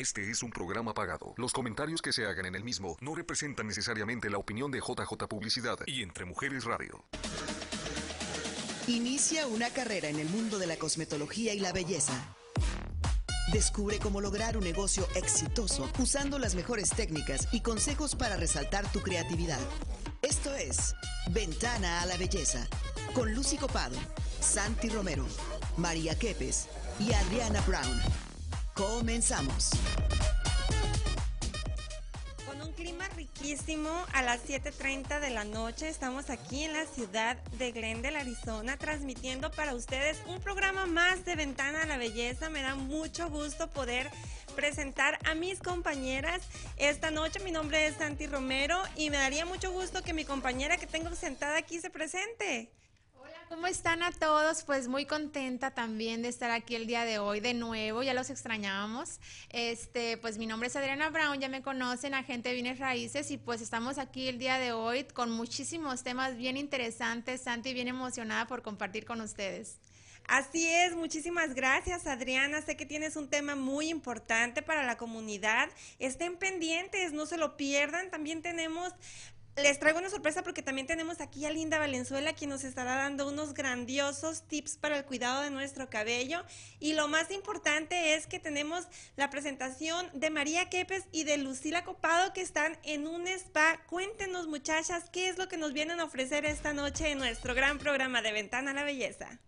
Este es un programa pagado. Los comentarios que se hagan en el mismo no representan necesariamente la opinión de JJ Publicidad y Entre Mujeres Radio. Inicia una carrera en el mundo de la cosmetología y la belleza. Descubre cómo lograr un negocio exitoso usando las mejores técnicas y consejos para resaltar tu creatividad. Esto es Ventana a la Belleza con Lucy Copado, Santi Romero, María Quepes y Adriana Brown. Comenzamos. Con un clima riquísimo a las 7.30 de la noche estamos aquí en la ciudad de Glendale, Arizona, transmitiendo para ustedes un programa más de Ventana a la Belleza. Me da mucho gusto poder presentar a mis compañeras esta noche. Mi nombre es Santi Romero y me daría mucho gusto que mi compañera que tengo sentada aquí se presente. ¿Cómo están a todos? Pues muy contenta también de estar aquí el día de hoy de nuevo, ya los extrañábamos. Este, pues mi nombre es Adriana Brown, ya me conocen, agente de bienes raíces y pues estamos aquí el día de hoy con muchísimos temas bien interesantes. Santi, bien emocionada por compartir con ustedes. Así es, muchísimas gracias Adriana. Sé que tienes un tema muy importante para la comunidad. Estén pendientes, no se lo pierdan. También tenemos les traigo una sorpresa porque también tenemos aquí a Linda Valenzuela, quien nos estará dando unos grandiosos tips para el cuidado de nuestro cabello. Y lo más importante es que tenemos la presentación de María Quepes y de Lucila Copado, que están en un spa. Cuéntenos, muchachas, qué es lo que nos vienen a ofrecer esta noche en nuestro gran programa de Ventana a la Belleza.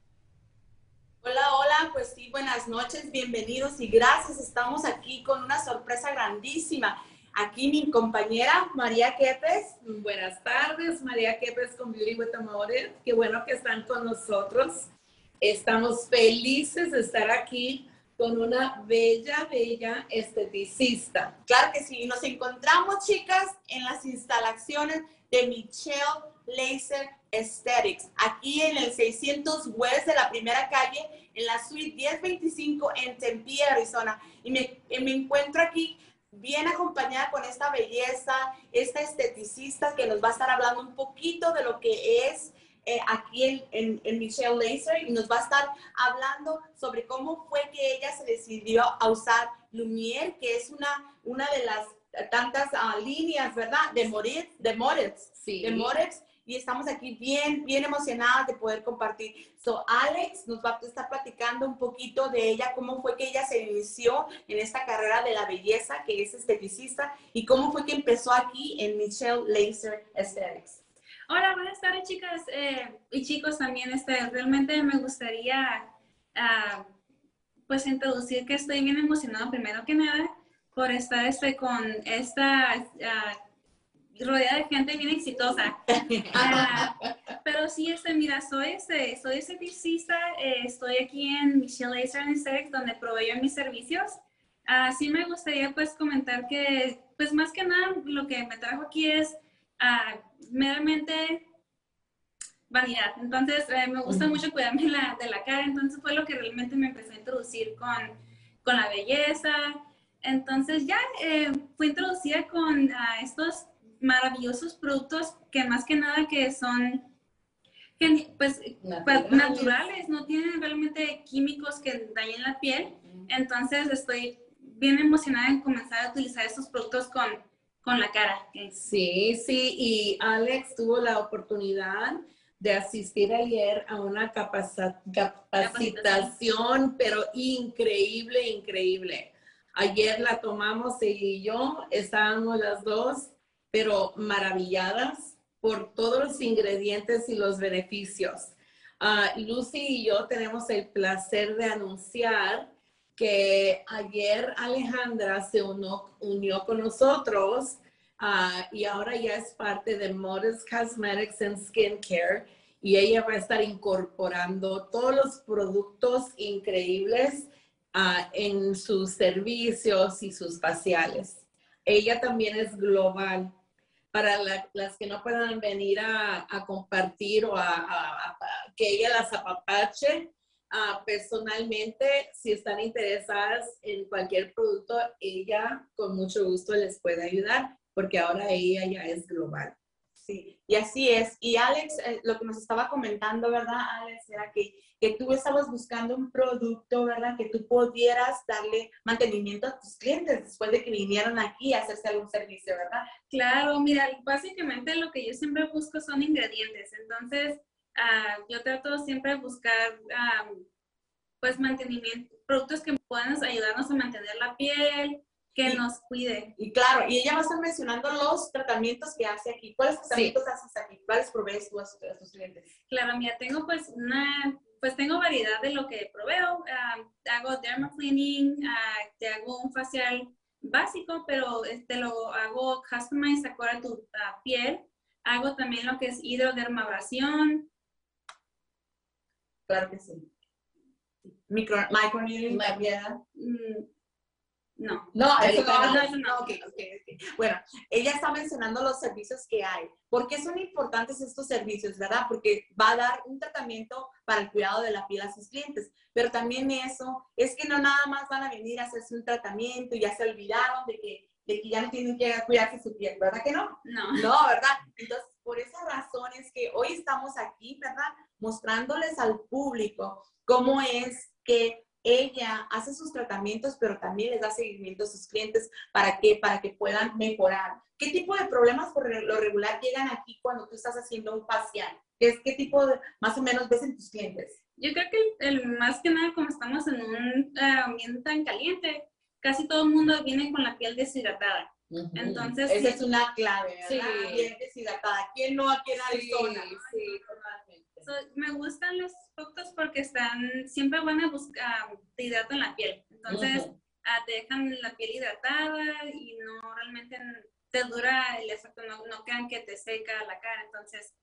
Hola, hola, pues sí, buenas noches, bienvenidos y gracias. Estamos aquí con una sorpresa grandísima. Aquí mi compañera María Quepes. Buenas tardes, María Quepes con Beauty with. Qué bueno que están con nosotros. Estamos felices de estar aquí con una bella, bella esteticista. Claro que sí, nos encontramos, chicas, en las instalaciones de Michelle Laser Aesthetics, aquí en el 600 West de la primera calle, en la suite 1025 en Tempe, Arizona. Y me, me encuentro aquí bien acompañada con esta belleza, esta esteticista que nos va a estar hablando un poquito de lo que es eh, aquí en, en, Michelle Laser y nos va a estar hablando sobre cómo fue que ella se decidió a usar Lumiere, que es una, una de las tantas ah, líneas, ¿verdad? De Moritz, de Moritz, sí. de Moritz, y estamos aquí bien, bien emocionadas de poder compartir. So, Alex nos va a estar platicando un poquito de ella, cómo fue que ella se inició en esta carrera de la belleza, que es esteticista, y cómo fue que empezó aquí en Michelle Laser Aesthetics. Hola, buenas tardes, chicas eh, y chicos también. Este, realmente me gustaría, uh, pues, introducir que estoy bien emocionada, primero que nada, por estar este, con esta... Uh, rodeada de gente bien exitosa. Ah, pero sí, este, mira, soy, este, soy esteticista, eh, estoy aquí en Michelle Laser Aesthetics, donde proveo mis servicios. Uh, sí me gustaría pues comentar que, pues más que nada, lo que me trajo aquí es uh, meramente vanidad. Entonces, eh, me gusta mucho cuidarme la, de la cara, entonces fue lo que realmente me empezó a introducir con, con la belleza. Entonces ya eh, fui introducida con estos maravillosos productos que más que nada que son pues, pues naturales. no tienen realmente químicos que dañen la piel. Entonces estoy bien emocionada en comenzar a utilizar estos productos con, con la cara. Sí, sí, y Alex tuvo la oportunidad de asistir ayer a una capacitación, pero increíble, increíble. Ayer la tomamos y yo, estábamos las dos pero maravilladas por todos los ingredientes y los beneficios. Uh, Lucy y yo tenemos el placer de anunciar que ayer Alejandra se unió, con nosotros uh, y ahora ya es parte de Modest Cosmetics and Skincare y ella va a estar incorporando todos los productos increíbles uh, en sus servicios y sus faciales. Ella también es global para las que no puedan venir a, compartir o a, que ella las apapache ah, personalmente, si están interesadas en cualquier producto, ella con mucho gusto les puede ayudar porque ahora ella ya es global. Sí, y así es. Y Alex, eh, lo que nos estaba comentando, ¿verdad, Alex? Era que, que tú estabas buscando un producto, ¿verdad? Que tú pudieras darle mantenimiento a tus clientes después de que vinieron aquí a hacerse algún servicio, ¿verdad? Claro, mira, básicamente lo que yo siempre busco son ingredientes. Entonces, ah, yo trato siempre de buscar, pues, mantenimiento, productos que puedan ayudarnos a mantener la piel, que nos cuide. Y claro, y ella va a estar mencionando los tratamientos que hace aquí. ¿Cuáles tratamientos haces aquí? ¿Cuáles provees tú a, tus clientes? Claro, mira, tengo pues una, pues tengo variedad de lo que proveo. Ah, hago dermacleaning, uh, te hago un facial básico, pero este lo hago customized acorde a tu piel. Hago también lo que es hidrodermabrasión. Claro que sí. Micro, microneedling, mm, no. No, eso no, no, okay, okay, Bueno, ella está mencionando los servicios que hay. ¿Por qué son importantes estos servicios, verdad? Porque va a dar un tratamiento para el cuidado de la piel a sus clientes. Pero también eso es que no nada más van a venir a hacerse un tratamiento y ya se olvidaron de que, de que ya no tienen que cuidarse su piel, ¿verdad que no? No. No, ¿verdad? Entonces, por esas razones que hoy estamos aquí, ¿verdad? Mostrándoles al público cómo es que ella hace sus tratamientos, pero también les da seguimiento a sus clientes para que, para que puedan mejorar. ¿Qué tipo de problemas por lo regular llegan aquí cuando tú estás haciendo un facial? ¿Qué, qué tipo de, más o menos ves en tus clientes? Yo creo que el, más que nada, como estamos en un eh, ambiente tan caliente, casi todo el mundo viene con la piel deshidratada. Entonces, esa es una clave, ¿verdad? Sí. Piel deshidratada. ¿Quién no aquí en Arizona? Sí, sí, totalmente. me gustan los productos porque están, siempre van a buscar, te hidratan la piel. Entonces, ah, te dejan la piel hidratada y no realmente te dura el efecto, no, no quedan que te seca la cara. Entonces,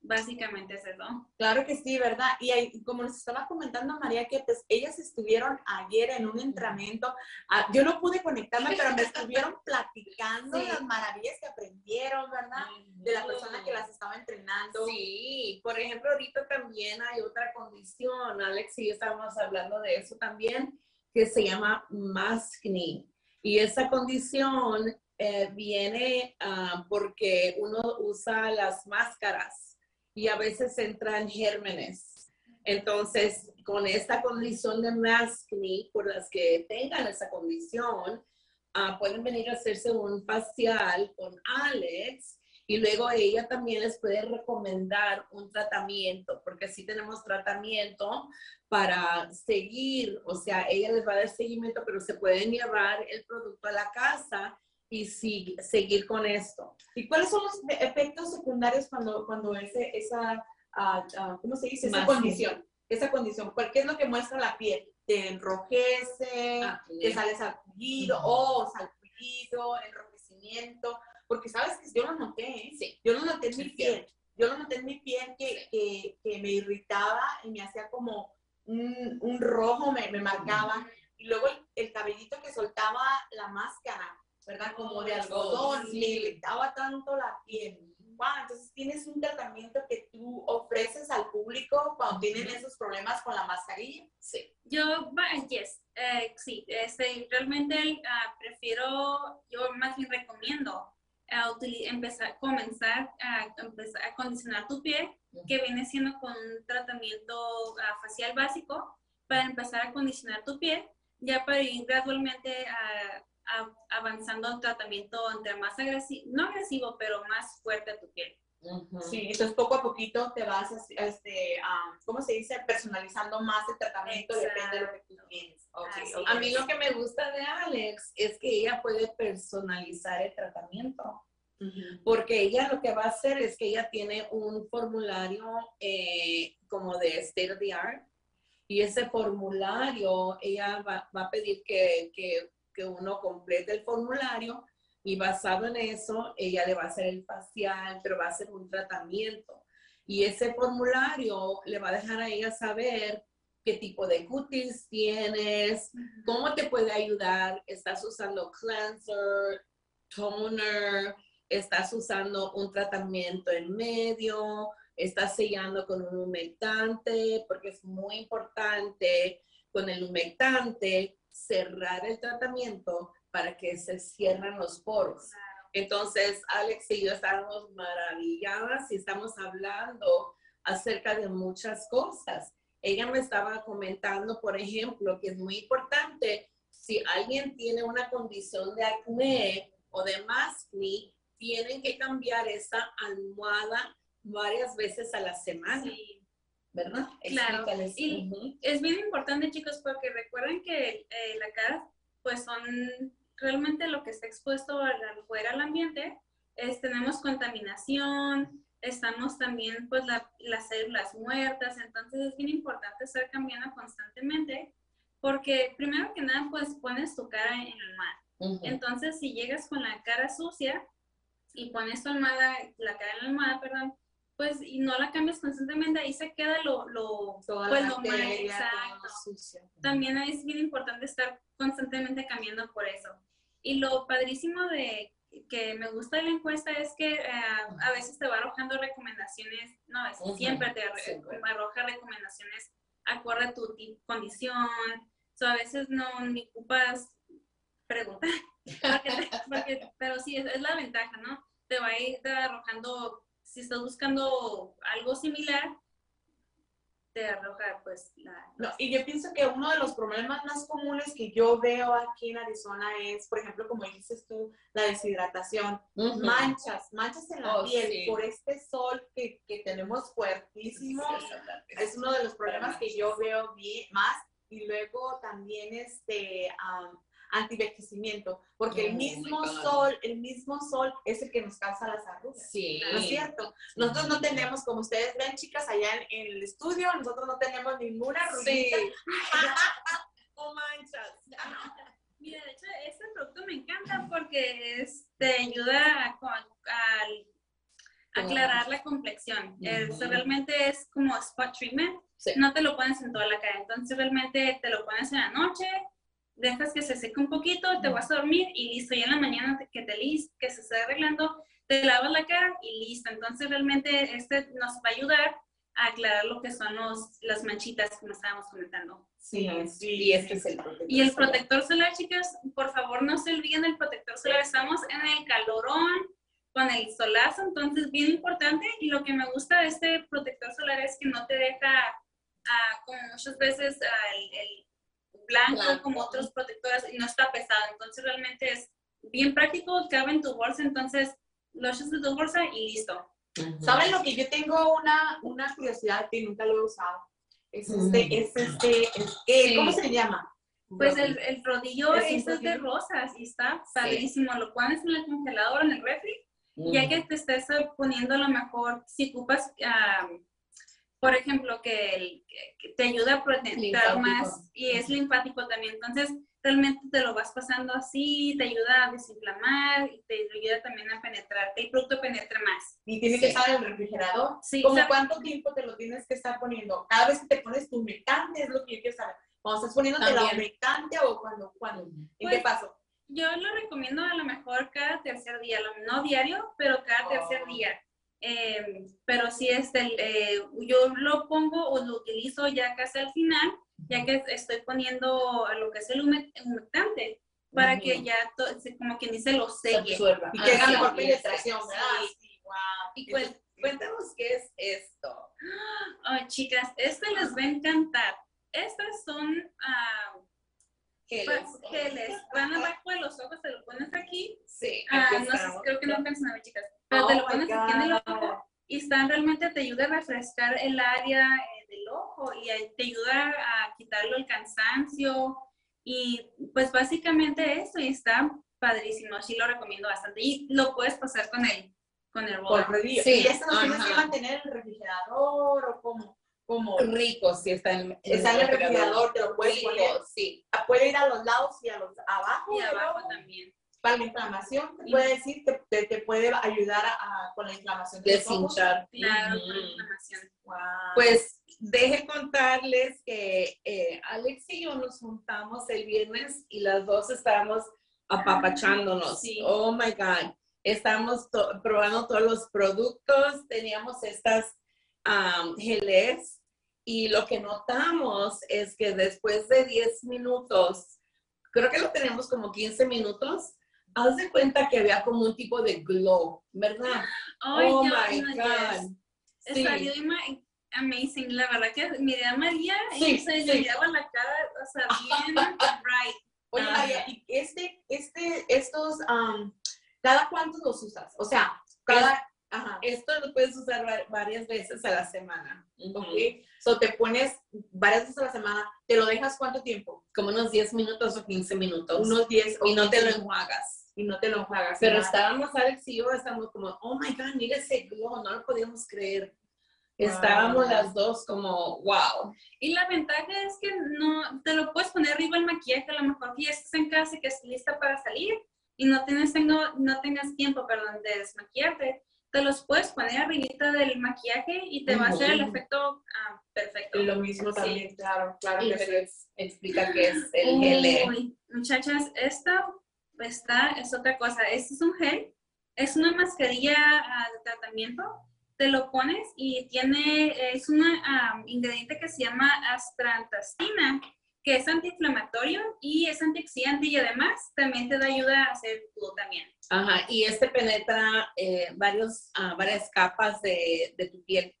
Básicamente es eso. Claro que sí, ¿verdad? Y como nos estaba comentando María, que pues ellas estuvieron ayer en un entrenamiento, ah, yo no pude conectarme, pero me estuvieron platicando las maravillas que aprendieron, ¿verdad? De la persona que las estaba entrenando. Sí, por ejemplo, ahorita también hay otra condición, Alex y yo estábamos hablando de eso también, que se llama maskne. Y esa condición eh, viene uh, porque uno usa las máscaras y a veces entran gérmenes. Entonces, con esta condición de maskne, por las que tengan esa condición, ah, pueden venir a hacerse un facial con Alex y luego ella también les puede recomendar un tratamiento, porque sí tenemos tratamiento para seguir, o sea, ella les va a dar seguimiento, pero se pueden llevar el producto a la casa y seguir con esto. ¿Y cuáles son los efectos secundarios cuando, cuando ese, esa, ah, ah, ¿cómo se dice? Esa condición. Esa condición. ¿Qué es lo que muestra la piel? Te enrojece, ah, te sale salpullido, o oh, salpullido, enrojecimiento. Porque sabes que yo lo noté, ¿eh? sí. yo lo noté en mi piel. Yo lo noté en mi piel que, que, que me irritaba y me hacía como un, un rojo, me, me marcaba. Y luego el, el cabellito que soltaba la máscara ¿verdad? Como de algodón, me irritaba tanto la piel. Wow, entonces tienes un tratamiento que tú ofreces al público cuando tienen esos problemas con la mascarilla. Sí. Yo, yes, eh, sí, este, realmente uh, prefiero, yo más bien recomiendo uh, empezar, comenzar a, empezar a condicionar tu piel, que viene siendo con un tratamiento uh, facial básico, para empezar a condicionar tu piel, ya para ir gradualmente a avanzando un tratamiento entre más agresivo, no agresivo, pero más fuerte a tu piel. Sí, entonces poco a poquito te vas, este, ¿cómo se dice? Personalizando más el tratamiento, depende de lo que tú tienes. A mí lo que me gusta de Alex es que ella puede personalizar el tratamiento. Porque ella lo que va a hacer es que ella tiene un formulario eh, como de state of the art y ese formulario ella va, va a pedir que, que que uno complete el formulario y basado en eso, ella le va a hacer el facial, pero va a hacer un tratamiento. Y ese formulario le va a dejar a ella saber qué tipo de cutis tienes, cómo te puede ayudar, estás usando cleanser, toner, estás usando un tratamiento en medio, estás sellando con un humectante, porque es muy importante con el humectante cerrar el tratamiento para que se cierren los poros. Entonces, Alex y yo estábamos maravilladas y estamos hablando acerca de muchas cosas. Ella me estaba comentando, por ejemplo, que es muy importante si alguien tiene una condición de acné o de mascne, tienen que cambiar esa almohada varias veces a la semana. ¿Verdad? Claro. Y es bien importante, chicos, porque recuerden que eh, la cara, pues son realmente lo que está expuesto al, fuera al ambiente. Es, tenemos contaminación, estamos también, pues, las células muertas. Entonces, es bien importante estar cambiando constantemente, porque primero que nada, pues, pones tu cara en el mar. Entonces, si llegas con la cara sucia y pones tu almohada, la cara en la almohada, perdón, pues y no la cambias constantemente, ahí se queda lo, lo, pues, lo mal, exacto. También es bien importante estar constantemente cambiando por eso. Y lo padrísimo de que me gusta de la encuesta es que eh, a veces te va arrojando recomendaciones, no, es, siempre te arroja recomendaciones acorde a tu condición, a veces no ni ocupas preguntar, pero sí, es, es, la ventaja, ¿no? Te va a ir arrojando si estás buscando algo similar, te arroja pues la... No, y yo pienso que uno de los problemas más comunes que yo veo aquí en Arizona es, por ejemplo, como dices tú, la deshidratación, manchas, manchas en la oh, piel por este sol que, que tenemos fuertísimo. es uno de los problemas que yo veo bien, más. Y luego también este, antivejecimiento, porque el mismo sol, el mismo sol es el que nos causa las arrugas. Sí. ¿No es cierto? Nosotros no tenemos, como ustedes ven, chicas, allá en, el estudio, nosotros no tenemos ninguna arruguita o manchas. Mira, de hecho, este producto me encanta porque te ayuda a, aclarar la complexión. realmente es como spot treatment. No te lo pones en toda la cara. Entonces, realmente te lo pones en la noche, dejas que se seque un poquito, te vas a dormir y listo. Y en la mañana que te que se esté arreglando, te lavas la cara y listo. Entonces realmente este nos va a ayudar a aclarar lo que son los, las manchitas que nos estábamos comentando. Sí, sí, y este es el protector Y el protector solar, chicas, por favor no se olviden del protector solar. Estamos en el calorón, con el solazo, entonces bien importante. Y lo que me gusta de este protector solar es que no te deja, ah, como muchas veces, ah, el blanco, como otros protectores y no está pesado. Entonces realmente es bien práctico, cabe en tu bolsa, entonces lo echas en tu bolsa y listo. ¿Saben lo que yo tengo una, una curiosidad que nunca lo he usado? Es este, es este, ¿cómo se llama? Pues el, el rodillo es, de rosas y está padrísimo. Lo pones en el congelador, en el refri, ya que te estés poniendo a lo mejor, si ocupas por ejemplo, que, te ayuda a proteger más y es linfático también. Entonces, realmente te lo vas pasando así, te ayuda a desinflamar y te ayuda también a penetrar, que el producto penetre más. ¿Y tiene que estar en el refrigerador? Sí. ¿Cómo cuánto tiempo te lo tienes que estar poniendo? Cada vez que te pones tu humectante es lo que yo quiero saber. Cuando estás poniéndote la humectante o cuando, cuando ¿en qué pues, paso? Yo lo recomiendo a lo mejor cada tercer día, no diario, pero cada tercer oh. día eh, pero si es el, eh, yo lo pongo o lo utilizo ya casi al final, ya que estoy poniendo lo que es el humectante, para que ya, como quien dice, lo selle. Y que haga mejor penetración, Y cuéntanos qué es esto. Oh, chicas, este les va a encantar. Estas son uh, geles. geles. Van abajo de los ojos, te lo pones aquí. Sí. Ah, no sé, creo que no alcanzan a ver, chicas pero te lo oh pones aquí en el ojo y están realmente te ayuda a refrescar el área eh, del ojo y te ayuda a quitarlo el cansancio. Y pues básicamente eso y está padrísimo, sí lo recomiendo bastante. Y lo puedes pasar con el con el Sí, ¿Y esto no tienes que mantener el refrigerador o como como rico si está en, está en el refrigerador, te lo puedes poner. Sí. Puede ir a los lados y a los abajo. Y abajo también para la inflamación, te puede decir, te, te, puede ayudar a, con la inflamación. De Deshinchar. Claro, con la inflamación. Pues deje contarles que eh, Alex y yo nos juntamos el viernes y las dos estábamos apapachándonos. Sí. Oh my God. Estamos probando todos los productos, teníamos estas um, geles y lo que notamos es que después de 10 minutos, creo que lo tenemos como 15 minutos, haz de cuenta que había como un tipo de glow, ¿verdad? Oh yo- my no, God. yes. Sí. Salió amazing, la verdad que miré a María Sí, y se sí. le la cara, o sea, bien bright. Oye. María, y este, este, estos, am, ¿cada cuántos los usas? O sea, cada, ajá, Esto lo puedes usar va- varias veces a la semana. ok. So te pones varias veces a la semana, ¿te lo dejas cuánto tiempo? Como unos 10 minutos o 15 minutos. Unos 10 y no te lo 15, enjuagas. Y no te lo enjuagas. Pero nada. estábamos, Alex y yo, estábamos como, oh my God, mira ese glow, no lo podíamos creer. Wow. Estábamos las dos como, wow. Y la ventaja es que no te lo puedes poner arriba el maquillaje, a lo mejor que ya estás en casa y que estás lista para salir y no tienes tengo, no tengas tiempo, perdón, de desmaquillarte. Te los puedes poner arribita del maquillaje y te va a hacer el efecto ah, perfecto. Y lo mismo Sí. también, claro, claro Y que pues, explica qué es el gel. Uy, muchachas, esta, esta es otra cosa. Este es un gel, es una mascarilla ah, de tratamiento. Te lo pones y tiene, es un ingrediente que se llama astrantastina, que es antiinflamatorio y es antioxidante y además también te da ayuda a hacer también. Ajá, y este penetra eh, varios, ah, varias capas de, de tu piel.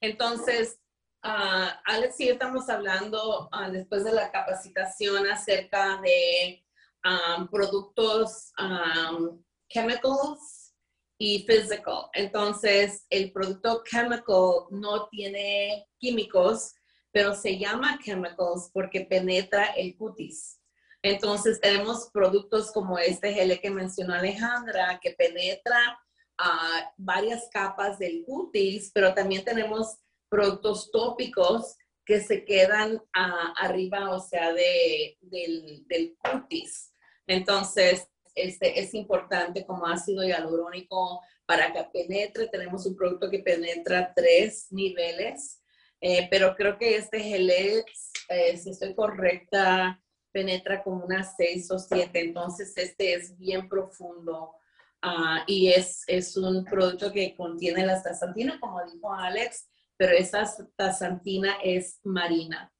Entonces, ah, Alex y estamos hablando después de la capacitación acerca de ah, productos um, chemicals y physical. Entonces, el producto chemical no tiene químicos, pero se llama chemicals porque penetra el cutis. Entonces tenemos productos como este gel que mencionó Alejandra, que penetra ah, varias capas del cutis, pero también tenemos productos tópicos que se quedan ah, arriba, o sea, de, del cutis. Entonces, este, es importante como ácido hialurónico para que penetre. Tenemos un producto que penetra tres niveles, eh, pero creo que este gel, es, eh, si estoy correcta, penetra como unas seis o siete, entonces este es bien profundo ah, y es, es un producto que contiene la astaxantina, como dijo Alex, pero esa astaxantina es marina.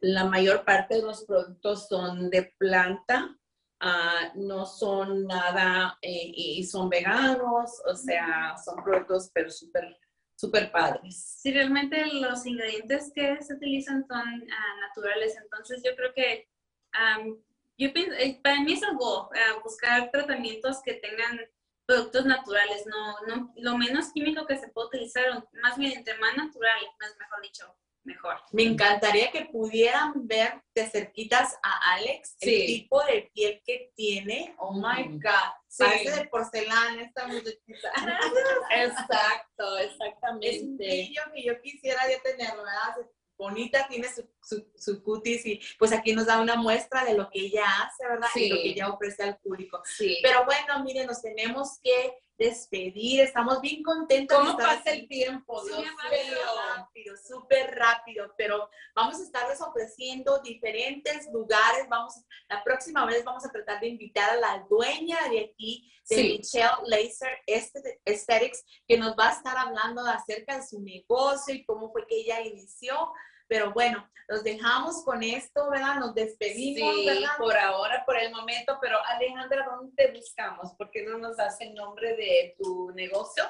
La mayor parte de los productos son de planta, ah, no son nada eh, y son veganos, o sea, son productos pero súper, súper padres. Sí, realmente los ingredientes que se utilizan son ah, naturales, entonces yo creo que am, yo pienso, eh, para mí es algo ah, buscar tratamientos que tengan productos naturales, no, no, lo menos químico que se puede utilizar, más bien entre más natural, más mejor dicho, mejor. Me encantaría que pudieran ver de cerquitas a Alex el tipo de piel que tiene. Oh my. God. Sí. Parece de porcelana esta muchachita. Exacto, Es un exactamente. brillo que yo quisiera ya tenerlo, ¿verdad? Bonita, tiene su, su, su cutis y pues aquí nos da una muestra de lo que ella hace, ¿verdad? Y lo que ella ofrece al público. Sí. Pero bueno, miren, nos tenemos que despedir. Estamos bien contentos. ¿Cómo pasa el tiempo? Dios Súper rápido, súper rápido, pero vamos a estarles ofreciendo diferentes lugares. Vamos, la próxima vez vamos a tratar de invitar a la dueña de aquí, de Sí. Michelle Laser Aesthet- Aesthetics, que nos va a estar hablando acerca de su negocio y cómo fue que ella inició. Pero bueno, los dejamos con esto, ¿verdad? Nos despedimos, Sí, ¿verdad? por ahora, por el momento, pero Alejandra, ¿dónde te buscamos? ¿Por qué no nos das el nombre de tu negocio?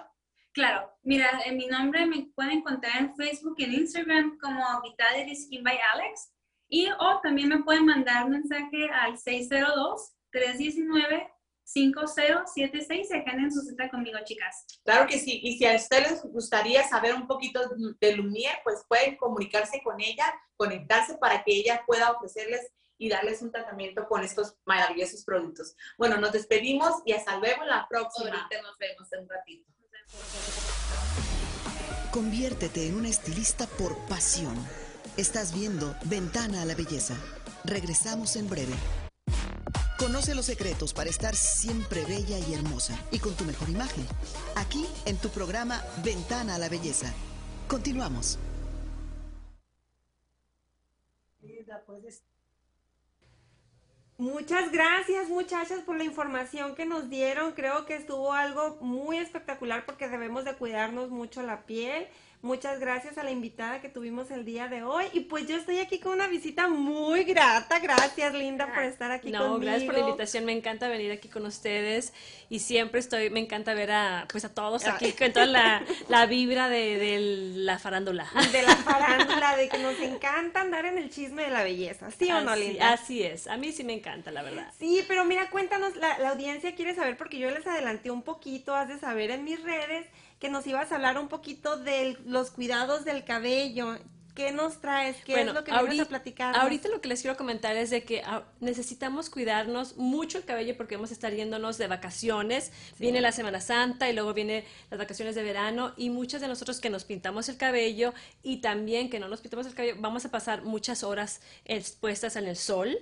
Claro, mira, en mi nombre me pueden encontrar en Facebook y en Instagram como Vitality Skin by Alex y o también me pueden mandar mensaje al 602-319-5076 y agenden su cita conmigo, chicas. Claro que sí, y si a ustedes les gustaría saber un poquito de Lumière, pues pueden comunicarse con ella, conectarse para que ella pueda ofrecerles y darles un tratamiento con estos maravillosos productos. Bueno, nos despedimos y hasta luego en la próxima. Ahorita nos vemos en un ratito. Conviértete en una estilista por pasión. Estás viendo Ventana a la Belleza. Regresamos en breve. Conoce los secretos para estar siempre bella y hermosa y con tu mejor imagen. Aquí en tu programa Ventana a la Belleza. Continuamos. Muchas gracias muchachas por la información que nos dieron. Creo que estuvo algo muy espectacular porque debemos de cuidarnos mucho la piel. Muchas gracias a la invitada que tuvimos el día de hoy. Y pues yo estoy aquí con una visita muy grata. Gracias, Linda, por estar aquí no, conmigo. gracias por la invitación. Me encanta venir aquí con ustedes y siempre estoy, me encanta ver a, pues a todos aquí con toda la, la vibra de, de, la farándula. De la farándula, de que nos encanta andar en el chisme de la belleza. ¿Sí o no, Linda? Así es. A mí sí me encanta, la verdad. Sí, pero mira, cuéntanos, la, la audiencia quiere saber porque yo les adelanté un poquito, has de saber en mis redes que nos ibas a hablar un poquito de los cuidados del cabello. ¿Qué nos traes? ¿Qué es lo que ahorita, a platicar? Ahorita lo que les quiero comentar es de que ah, necesitamos cuidarnos mucho el cabello porque vamos a estar yéndonos de vacaciones. Viene la Semana Santa y luego viene las vacaciones de verano y muchos de nosotros que nos pintamos el cabello y también que no nos pintamos el cabello, vamos a pasar muchas horas expuestas en el sol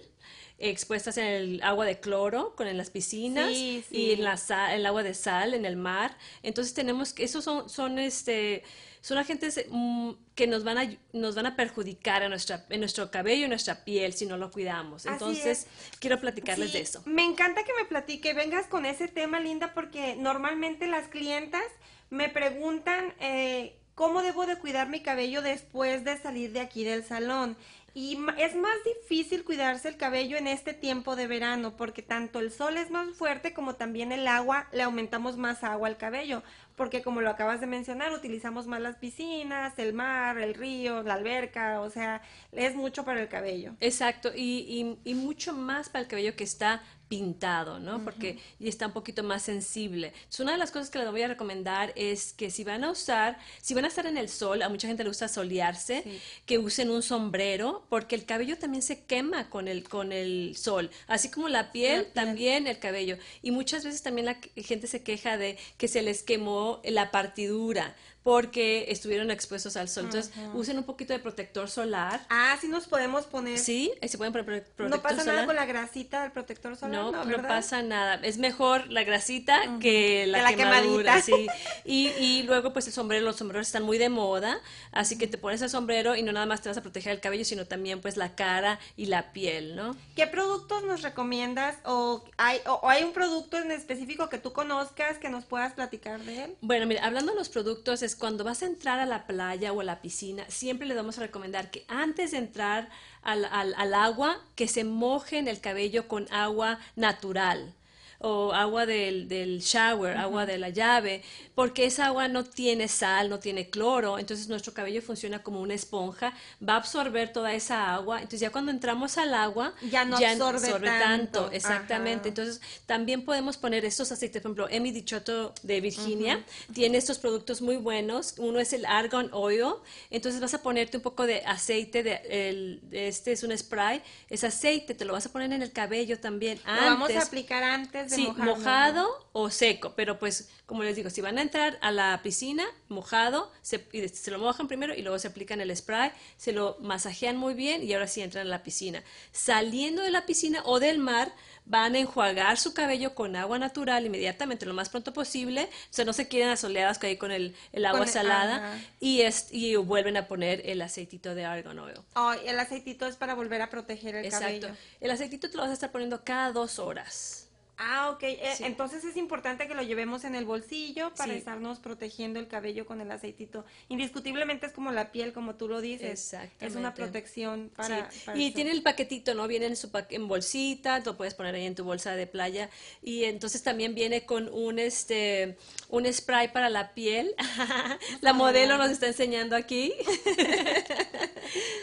expuestas en el agua de cloro, con en las piscinas y en la el agua de sal en el mar. Entonces tenemos que, esos son, son este, son agentes mm, que nos van a, nos van a perjudicar a nuestra, en nuestro cabello y nuestra piel si no lo cuidamos. Entonces, quiero platicarles de eso. Me encanta que me platique, vengas con ese tema, Linda, porque normalmente las clientas me preguntan eh, cómo debo de cuidar mi cabello después de salir de aquí del salón. Y es más difícil cuidarse el cabello en este tiempo de verano porque tanto el sol es más fuerte como también el agua, le aumentamos más agua al cabello porque como lo acabas de mencionar, utilizamos más las piscinas, el mar, el río, la alberca, o sea, es mucho para el cabello. Exacto, y, y, y mucho más para el cabello que está pintado, ¿no? Porque y está un poquito más sensible. Entonces, una de las cosas que les voy a recomendar es que si van a usar, si van a estar en el sol, a mucha gente le gusta solearse, que usen un sombrero, porque el cabello también se quema con el, con el sol, así como la piel, también el cabello. Y muchas veces también la gente se queja de que se les quemó la partidura porque estuvieron expuestos al sol. Entonces, usen un poquito de protector solar. Ah, sí nos podemos poner. Sí, se pueden poner protector solar. No pasa nada con la grasita del protector solar. No, no, no pasa nada. Es mejor la grasita que la, que quemadura. Sí. Y, y luego, pues el sombrero, los sombreros están muy de moda, así que te pones el sombrero y no nada más te vas a proteger el cabello, sino también pues la cara y la piel, ¿no? ¿Qué productos nos recomiendas o hay, o hay un producto en específico que tú conozcas que nos puedas platicar de él? Bueno, mira, hablando de los productos, cuando vas a entrar a la playa o a la piscina, siempre le vamos a recomendar que antes de entrar al, al, al agua, que se mojen el cabello con agua natural o agua del, del shower, agua de la llave, porque esa agua no tiene sal, no tiene cloro, entonces nuestro cabello funciona como una esponja, va a absorber toda esa agua, entonces ya cuando entramos al agua ya no absorbe, tanto. exactamente, entonces también podemos poner estos aceites, por ejemplo, Emi Dichoto de Virginia tiene estos productos muy buenos, uno es el Argon Oil, entonces vas a ponerte un poco de aceite, de, el, este es un spray, es aceite, te lo vas a poner en el cabello también. Lo vamos a aplicar antes sí, mojado o seco, pero pues como les digo, si van a entrar a la piscina mojado, se, se, lo mojan primero y luego se aplican el spray, se lo masajean muy bien y ahora sí entran a la piscina. Saliendo de la piscina o del mar, van a enjuagar su cabello con agua natural inmediatamente, lo más pronto posible, o sea, no se quieren asoleadas ahí con el, el agua salada y, es, y vuelven a poner el aceitito de argan oil. Oh, el aceitito es para volver a proteger el Exacto. cabello. El aceitito te lo vas a estar poniendo cada dos horas. Ah, ok. Eh, entonces es importante que lo llevemos en el bolsillo para estarnos protegiendo el cabello con el aceitito. Indiscutiblemente es como la piel, como tú lo dices. Exactamente. Es una protección para... y tiene el paquetito, ¿no? Viene en, su en bolsita, lo puedes poner ahí en tu bolsa de playa. Y entonces también viene con un, este, un spray para la piel. la modelo nos está enseñando aquí.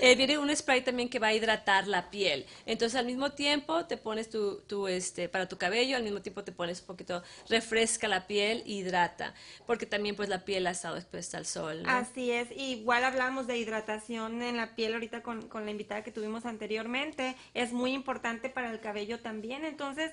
Eh, viene un spray también que va a hidratar la piel. Entonces al mismo tiempo te pones tu, tu este, para tu cabello al mismo tiempo te pones un poquito, refresca la piel, hidrata, porque también pues la piel ha estado expuesta al sol. Así es, igual hablamos de hidratación en la piel ahorita con, con la invitada que tuvimos anteriormente, es muy importante para el cabello también, entonces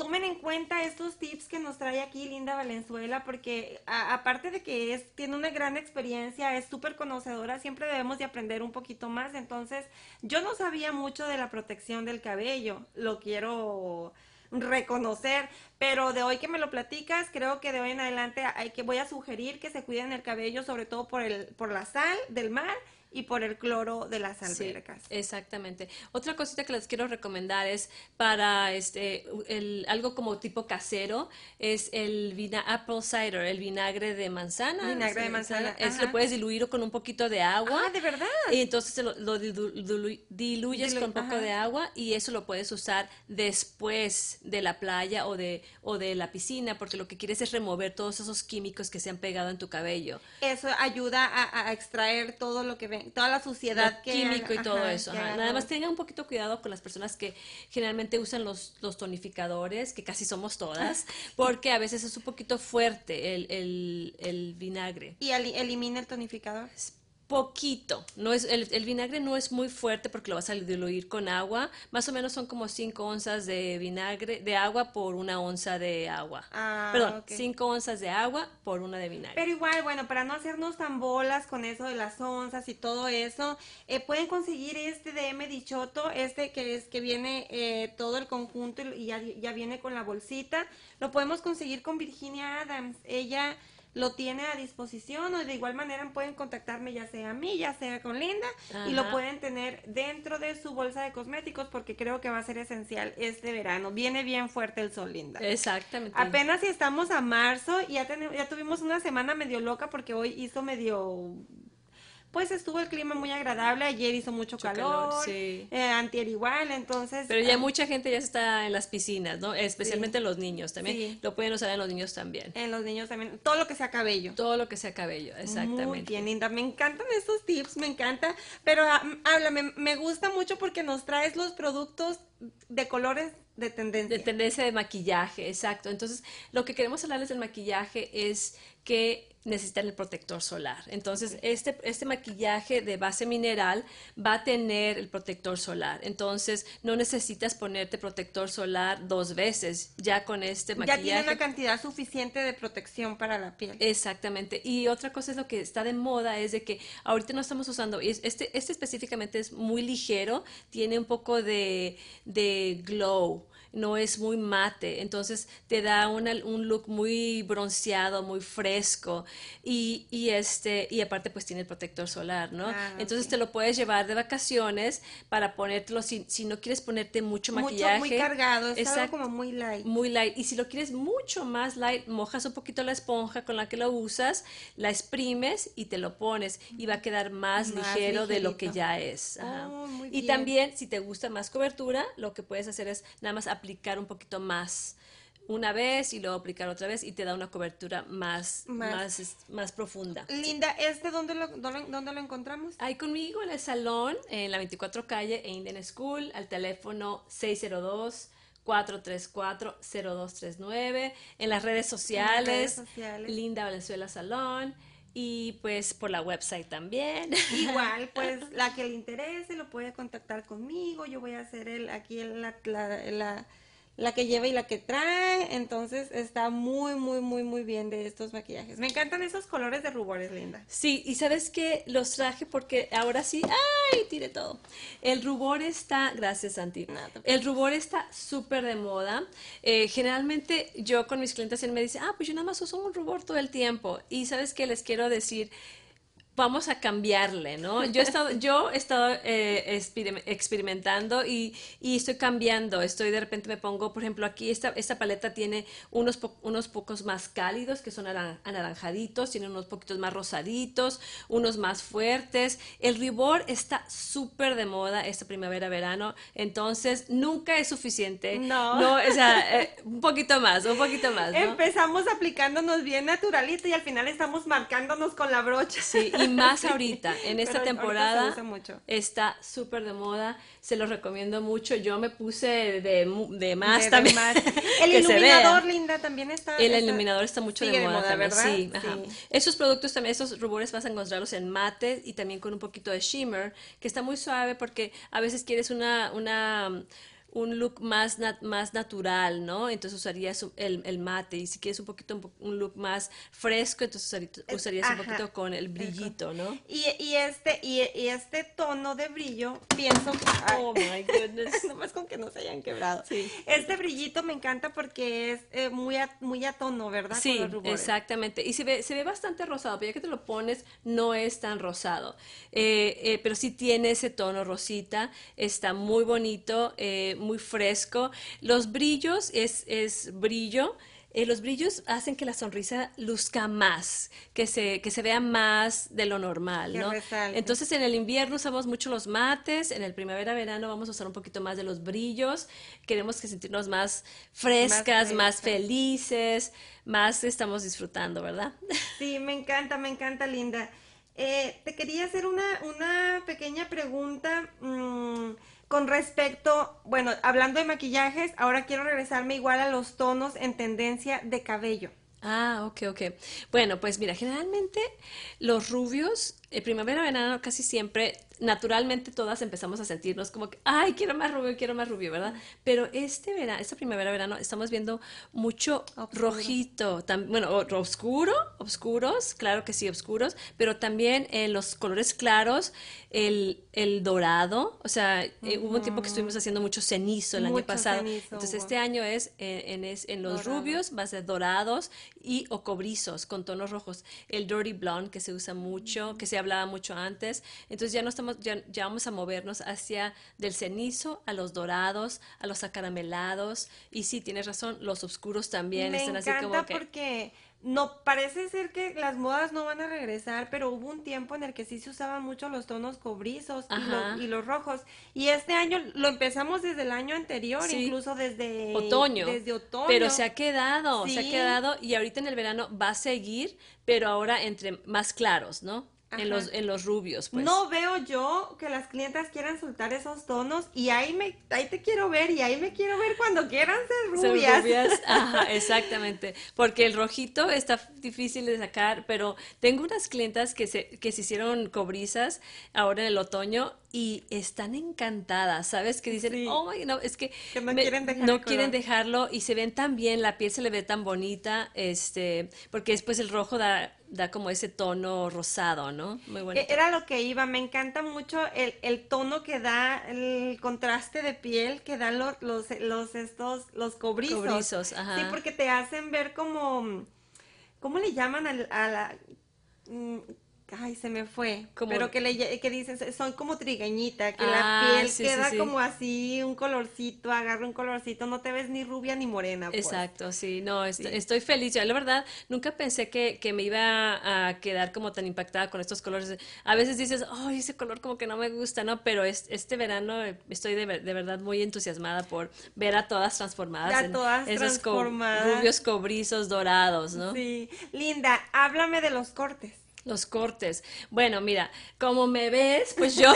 tomen en cuenta estos tips que nos trae aquí Linda Valenzuela, porque aparte de que es, tiene una gran experiencia, es súper conocedora, siempre debemos de aprender un poquito más. Entonces, yo no sabía mucho de la protección del cabello, lo quiero reconocer, pero de hoy que me lo platicas, creo que de hoy en adelante hay que voy a sugerir que se cuiden el cabello, sobre todo por el por la sal del mar y por el cloro de las Sí, albercas. exactamente. Otra cosita que les quiero recomendar es para este el, algo como tipo casero es el vina apple cider, el vinagre de manzana. Vinagre de manzana, Es, lo puedes diluir con un poquito de agua. Ah, ¿de verdad? Y entonces lo, lo dilu- dilu- diluyes Dilu- con poco ajá. de agua y eso lo puedes usar después de la playa o de, o de la piscina, porque lo que quieres es remover todos esos químicos que se han pegado en tu cabello. Eso ayuda a, a extraer todo lo que toda la suciedad que químico y ajá, todo eso. ajá. Nada más tengan un poquito cuidado con las personas que generalmente usan los, los tonificadores, que casi somos todas, porque a veces es un poquito fuerte el, el, el vinagre. Y elimina el tonificador. Poquito, no es, el, el vinagre no es muy fuerte porque lo vas a diluir con agua, más o menos son como 5 onzas de vinagre, de agua por una onza de agua. Ah, Perdón, ok. 5 onzas de agua por una de vinagre. Pero igual, bueno, para no hacernos tan bolas con eso de las onzas y todo eso, eh, pueden conseguir este de M. Dichoto, este que es que viene eh, todo el conjunto y ya, ya viene con la bolsita. Lo podemos conseguir con Virginia Adams. Ella lo tiene a disposición o de igual manera pueden contactarme ya sea a mí, ya sea con Linda y lo pueden tener dentro de su bolsa de cosméticos porque creo que va a ser esencial este verano. Viene bien fuerte el sol, Linda. Exactamente. Apenas si estamos a marzo y ya, tenemos, ya tuvimos una semana medio loca porque hoy hizo medio... Pues estuvo el clima muy agradable, ayer hizo mucho, Mucho calor, calor, sí. eh, antier igual, entonces... Pero ya ah, mucha gente ya está en las piscinas, ¿no? Especialmente los niños también. Sí. Lo pueden usar en los niños también. En los niños también, todo lo que sea cabello. Todo lo que sea cabello, exactamente. Muy bien, Linda, me encantan estos tips, me encanta, pero ah, háblame, me gusta mucho porque nos traes los productos de colores de tendencia. De tendencia de maquillaje, exacto. Entonces, lo que queremos hablarles del maquillaje es que necesitan el protector solar. Entonces, este, este maquillaje de base mineral va a tener el protector solar. Entonces, no necesitas ponerte protector solar dos veces. Ya con este ya maquillaje. tiene una cantidad suficiente de protección para la piel. Exactamente. Y otra cosa es lo que está de moda es de que ahorita no estamos usando, este, este específicamente es muy ligero, tiene un poco de, de glow, no es muy mate, entonces te da una- un look muy bronceado, muy fresco y, y este, y aparte pues tiene el protector solar, ¿no? Ah, entonces te lo puedes llevar de vacaciones para ponértelo si, si no quieres ponerte mucho Mucho, maquillaje. muy cargado, es algo como muy light. Muy light. Y si lo quieres mucho más light, mojas un poquito la esponja con la que lo usas, la exprimes y te lo pones y va a quedar más, Más ligero de lo que ya es. Ajá. Oh, muy y bien. también, si te gusta más cobertura, lo que puedes hacer es nada más aplicar un poquito más una vez y luego aplicar otra vez y te da una cobertura más, Más. más, profunda. Linda, ¿este dónde lo, dónde, dónde lo encontramos? Ahí conmigo en el salón, en la 24 calle, en Indian School, al teléfono 602-434-0239, en las redes sociales, redes sociales. Linda Valenzuela Salón, y pues por la website también. Igual, pues la que le interese lo puede contactar conmigo. Yo voy a hacer el, aquí el- la, la, la, la que lleva y la que trae. Entonces está muy, muy, muy, muy bien de estos maquillajes. Me encantan esos colores de rubores, linda. Sí, y sabes que los traje porque ahora sí, ¡ay! Tiré todo. El rubor está, gracias Santi, el rubor está súper de moda. Eh, generalmente yo con mis clientes él me dice, ah, pues yo nada más uso un rubor todo el tiempo. Y sabes que les quiero decir, vamos a cambiarle, ¿no? Yo he estado, yo he estado eh, experim- experimentando y, y estoy cambiando. Estoy de repente me pongo, por ejemplo, aquí esta, esta paleta tiene unos, po- unos pocos más cálidos, que son aran- anaranjaditos, tiene unos poquitos más rosaditos, unos más fuertes. El rubor está súper de moda esta primavera-verano, entonces nunca es suficiente. No. No, o sea, eh, un poquito más, un poquito más, ¿no? Empezamos aplicándonos bien naturalito y al final estamos marcándonos con la brocha. Sí, y más ahorita, en esta ahorita se temporada usa mucho. está súper de moda, se los recomiendo mucho. Yo me puse de, de más De- de también. más. El se iluminador, linda, también está. El está- iluminador está mucho de moda, también, ¿verdad? sí, ajá. Esos productos también, esos rubores vas a encontrarlos en mate y también con un poquito de shimmer, que está muy suave porque a veces quieres una, una, un look más, más natural, ¿no? Entonces usarías el, el, mate y si quieres un poquito un, look más fresco, entonces usarías, un poquito con el brillito, ¿no? Y, y este y, este tono de brillo, pienso Oh my goodness. Nomás con que no se hayan quebrado. Sí. Este brillito me encanta porque es eh, muy, a, muy a tono, ¿verdad? Sí, exactamente. Y se ve, se ve bastante rosado, pero ya que te lo pones, no es tan rosado. Eh, eh, pero sí tiene ese tono rosita, está muy bonito, muy fresco. Los brillos es, es brillo. Eh, los brillos hacen que la sonrisa luzca más, que se, que se vea más de lo normal, ¿no? Entonces en el invierno usamos mucho los mates, en el primavera-verano vamos a usar un poquito más de los brillos, queremos que sentirnos más frescas, más, felices, más estamos disfrutando, ¿verdad? Sí, me encanta, me encanta, Linda. Eh, te quería hacer una, una pequeña pregunta. Mm, con respecto, bueno, hablando de maquillajes, ahora quiero regresarme igual a los tonos en tendencia de cabello. Ah, ok, ok. Bueno, pues mira, generalmente los rubios, eh, primavera, verano, casi siempre naturalmente todas empezamos a sentirnos como que, ay, quiero más rubio, quiero más rubio, ¿verdad? Pero este verano, esta primavera, verano, estamos viendo mucho rojito, bueno, oscuro, oscuros, claro que sí, oscuros, pero también en los colores claros, el, el dorado, o sea, eh, hubo un tiempo que estuvimos haciendo mucho cenizo el año pasado, entonces este año es eh, en, en, los rubios, va a ser dorados y o cobrizos con tonos rojos, el dirty blonde que se usa mucho, que se hablaba mucho antes, entonces ya no estamos ya, vamos a movernos hacia del cenizo a los dorados, a los acaramelados. Y sí, tienes razón, los oscuros también están así como que... porque no parece ser que las modas no van a regresar, pero hubo un tiempo en el que sí se usaban mucho los tonos cobrizos y, los rojos. Y este año lo empezamos desde el año anterior, incluso desde otoño. Desde otoño. Pero se ha quedado, se ha quedado y ahorita en el verano va a seguir, pero ahora entre más claros, ¿no? En los, en los rubios. Pues. No veo yo que las clientas quieran soltar esos tonos y ahí, me, ahí te quiero ver y ahí me quiero ver cuando quieran ser rubias. Ser rubias, ajá, exactamente. Porque el rojito está difícil de sacar, pero tengo unas clientas que se, que se hicieron cobrizas ahora en el otoño y están encantadas, ¿sabes? Que dicen, oh my, no, es que, no, quieren, no quieren dejarlo y se ven tan bien, la piel se le ve tan bonita, este, porque después el rojo da, da como ese tono rosado, ¿no? Muy bueno. Era lo que iba, me encanta mucho el, el tono que da, el contraste de piel que dan los, los, los estos, los cobrizos. Cobrizos, ajá. Sí, porque te hacen ver como, ¿cómo le llaman a la... Ay, se me fue. Pero que le que dicen, son como trigueñita, que la ah, piel queda como así, un colorcito, agarra un colorcito, no te ves ni rubia ni morena. Pues. Exacto, sí, no, estoy, feliz. Yo la verdad nunca pensé que, que, me iba a quedar como tan impactada con estos colores. A veces dices, ay, ese color como que no me gusta, ¿no? Pero este verano estoy de, de verdad muy entusiasmada por ver a todas transformadas. A todas esos transformadas. rubios cobrizos dorados, ¿no? Sí. Linda, háblame de los cortes. Los cortes. Bueno, mira, como me ves, pues yo,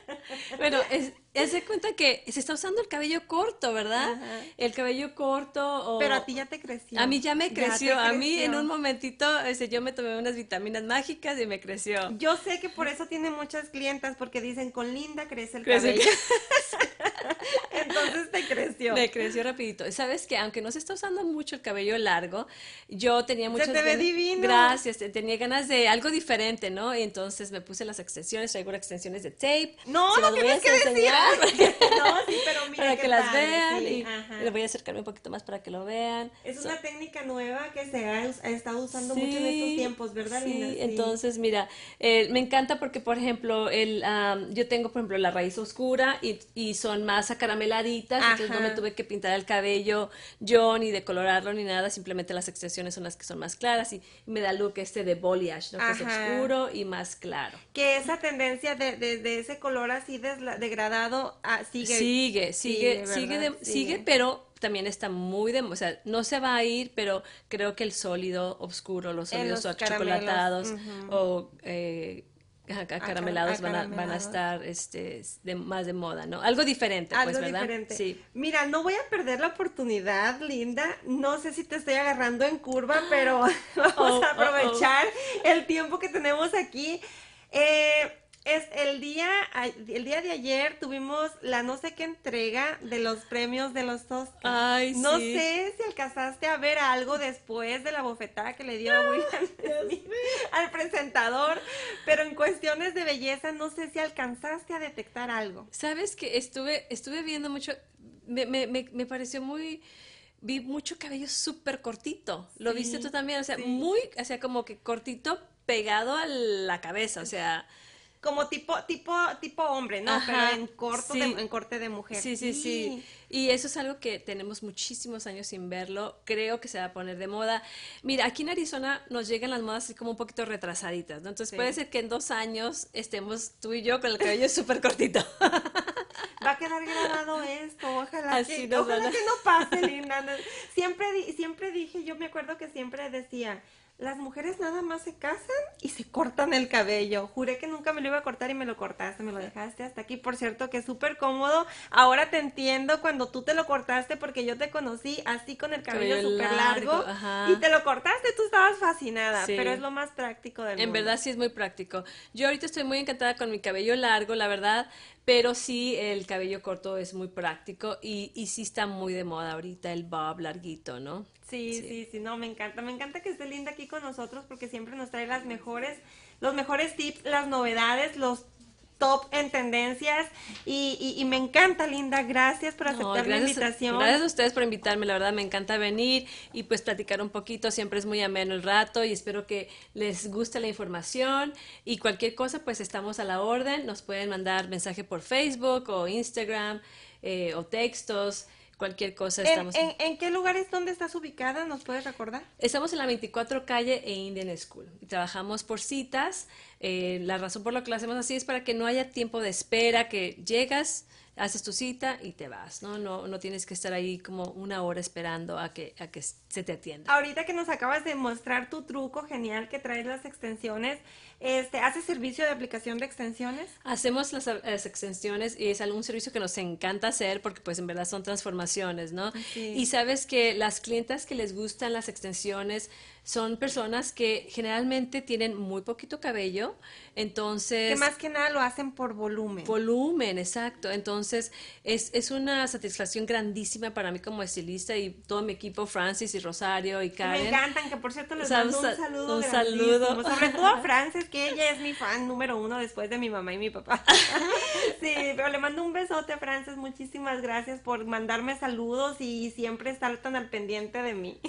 bueno, es, se cuenta que se está usando el cabello corto, ¿verdad? El cabello corto. O... Pero a ti ya te creció. A mí ya me creció. A mí en un momentito, ese, yo me tomé unas vitaminas mágicas y me creció. Yo sé que por eso tiene muchas clientas, porque dicen, con Linda crece el cabello. Entonces te creció. Me creció rapidito. Sabes que aunque no se está usando mucho el cabello largo, yo tenía muchas Se te ve divino. Gracias, tenía ganas de algo diferente, ¿no? Y entonces me puse las extensiones, traigo extensiones de tape. No, no tienes que decir. no, sí, pero mira para que las vean y le voy a acercarme un poquito más para que lo vean. Es una técnica nueva que se ha, estado usando mucho en estos tiempos, ¿verdad, Sí, entonces mira, eh, me encanta porque, por ejemplo, el, yo tengo, por ejemplo, la raíz oscura y, y son más acarameladitas, entonces no me tuve que pintar el cabello yo ni decolorarlo ni nada, simplemente las extensiones son las que son más claras y, me da look este de boleage, ¿no? que es oscuro y más claro. Que esa tendencia de, de, ese color así degradado ah, sigue. Sigue, sigue, sigue, sigue, pero también está muy de, o sea, no se va a ir, pero creo que el sólido oscuro, los sólidos chocolatados o eh, caramelados van a, van a estar este, de, más de moda, ¿no? Algo diferente, pues, Algo Diferente. Sí. Mira, no voy a perder la oportunidad, Linda. No sé si te estoy agarrando en curva, pero vamos oh, a oh, oh. aprovechar el tiempo que tenemos aquí. Eh, Es el día, el día de ayer tuvimos la no sé qué entrega de los premios de los Oscars. Ay, no sí. sé si alcanzaste a ver algo después de la bofetada que le dio a William Smith al presentador, pero en cuestiones de belleza no sé si alcanzaste a detectar algo. Sabes que estuve, estuve viendo mucho, me, me, me, me pareció muy, vi mucho cabello súper cortito. ¿Lo viste tú también? O sea, sí. muy, o sea, como que cortito pegado a la cabeza, o sea... Como tipo, tipo, tipo hombre, ¿no? Ajá, Pero en corto, sí. de- en corte de mujer. Sí, sí, sí. Y eso es algo que tenemos muchísimos años sin verlo. Creo que se va a poner de moda. Mira, aquí en Arizona nos llegan las modas así como un poquito retrasaditas, ¿no? Entonces Sí. puede ser que en dos años estemos tú y yo con el cabello súper cortito. Va a quedar grabado esto, ojalá, Así que, ojalá a- que no pase, Linda. Siempre, siempre dije, yo me acuerdo que siempre decía, las mujeres nada más se casan y se cortan el cabello. Juré que nunca me lo iba a cortar y me lo cortaste, me lo dejaste hasta aquí. Por cierto, que es súper cómodo. Ahora te entiendo cuando tú te lo cortaste porque yo te conocí así con el cabello Cabello súper largo, y te lo cortaste, tú estabas fascinada, Sí. pero es lo más práctico del En mundo. verdad sí es muy práctico. Yo ahorita estoy muy encantada con mi cabello largo, la verdad, pero sí el cabello corto es muy práctico y, y sí está muy de moda ahorita el bob larguito, ¿no? Sí, Sí. sí, sí, no, me encanta, me encanta que esté Linda aquí con nosotros porque siempre nos trae las mejores, los mejores tips, las novedades, los top en tendencias y, y- y me encanta Linda, gracias por No, aceptar la gracias, invitación. gracias a ustedes por invitarme, la verdad me encanta venir y pues platicar un poquito, siempre es muy ameno el rato y espero que les guste la información y cualquier cosa pues estamos a la orden, nos pueden mandar mensaje por Facebook o Instagram eh, o textos, cualquier cosa ¿En, estamos... en, en qué lugares dónde estás ubicada? ¿Nos puedes recordar? Estamos en la 24 calle e Indian School y trabajamos por citas. Eh, la razón por la que lo hacemos así es para que no haya tiempo de espera, que llegas, haces tu cita y te vas, ¿no? No, no tienes que estar ahí como una hora esperando a que, a que se te atienda. Ahorita que nos acabas de mostrar tu truco genial que traes las extensiones, este, ¿haces servicio de aplicación de extensiones? Hacemos las, las extensiones y es algún servicio que nos encanta hacer porque pues en verdad son transformaciones, ¿no? Sí. Y sabes que las clientas que les gustan las extensiones son personas que generalmente tienen muy poquito cabello, entonces... Que más que nada lo hacen por volumen. Volumen, exacto. Entonces, es, es una satisfacción grandísima para mí como estilista y todo mi equipo, Francis y Rosario y Karen. Me encantan, que por cierto les mando un un sa- saludo. un saludo. Sobre todo a Frances, que ella es mi fan número uno después de mi mamá y mi papá. sí, pero le mando un besote a Frances. Muchísimas gracias por mandarme saludos y siempre estar tan al pendiente de mí.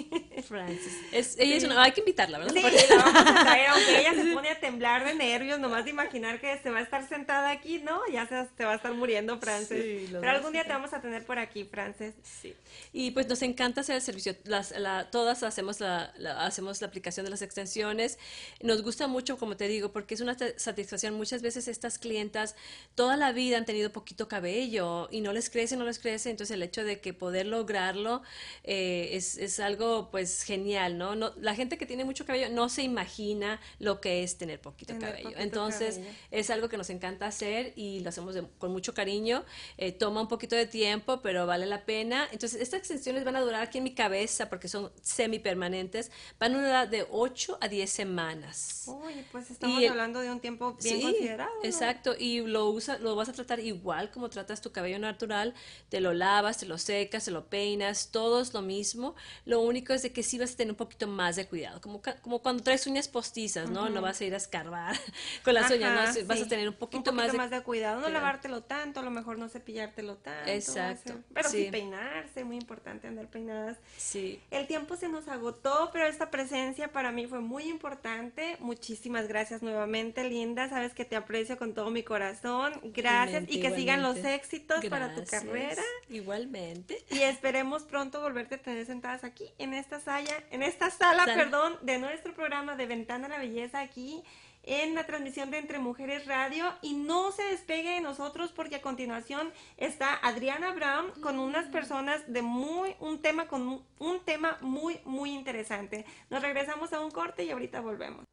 Francis. Es, ella es una, hay que invitarla, ¿verdad? Sí, Porque- la vamos a traer, aunque ella se pone a temblar de nervios, nomás de imaginar que se va a estar sentada aquí, ¿no? Ya se, se va a estar muriendo, Frances. Sí, Pero algún día te vamos a tener por aquí, Frances. Sí. Y pues nos encanta hacer el servicio. Las, la- todas hacemos la, la- hacemos la aplicación de las extensiones. Nos gusta mucho, como te digo, porque es una te- satisfacción. Muchas veces estas clientas toda la vida han tenido poquito cabello y no les crece, no les crece. Entonces el hecho de que poder lograrlo eh, es, es algo pues genial, ¿no? no La gente que tiene mucho cabello no se imagina lo que es tener poquito Tener cabello. poquito Entonces cabello. es algo que nos encanta hacer y lo hacemos de- con mucho cariño. Eh, toma un poquito de tiempo, pero vale la pena. Entonces, estas extensiones van a durar aquí en mi cabeza porque son semipermanentes. Van a durar de 8 a 10 semanas. Uy, pues estamos Y hablando de un tiempo bien Sí, considerado. ¿no? exacto. Y lo usa, lo vas a tratar igual como tratas tu cabello natural. Te lo lavas, te lo secas, te lo peinas, todo es lo mismo. Lo único es de que sí vas a tener un poquito más de cuidado. Como, como cuando traes uñas postizas, ¿no? No vas a ir a escarbar con las uñas, Ajá, ¿no? Sí, Vas a tener un poquito, más de cuidado, no cuidado. lavártelo tanto, a lo mejor no cepillártelo tanto. Exacto, Pero sí. sí. peinarse, muy importante andar peinadas. Sí. El tiempo se nos agotó, pero esta presencia para mí fue muy importante. Muchísimas gracias nuevamente, Linda. Sabes que te aprecio con todo mi corazón. Gracias y que sigan los igualmente. éxitos para tu Gracias. carrera. Igualmente. Y esperemos pronto volverte a tener sentadas aquí, en esta sala, en esta sala, Sala. perdón, de nuestro programa de Ventana a la Belleza aquí en la transmisión de Entre Mujeres Radio. Y no se despegue de nosotros porque a continuación está Adriana Brown con unas personas de muy, un tema con un tema muy, muy interesante. Nos regresamos a un corte y ahorita volvemos.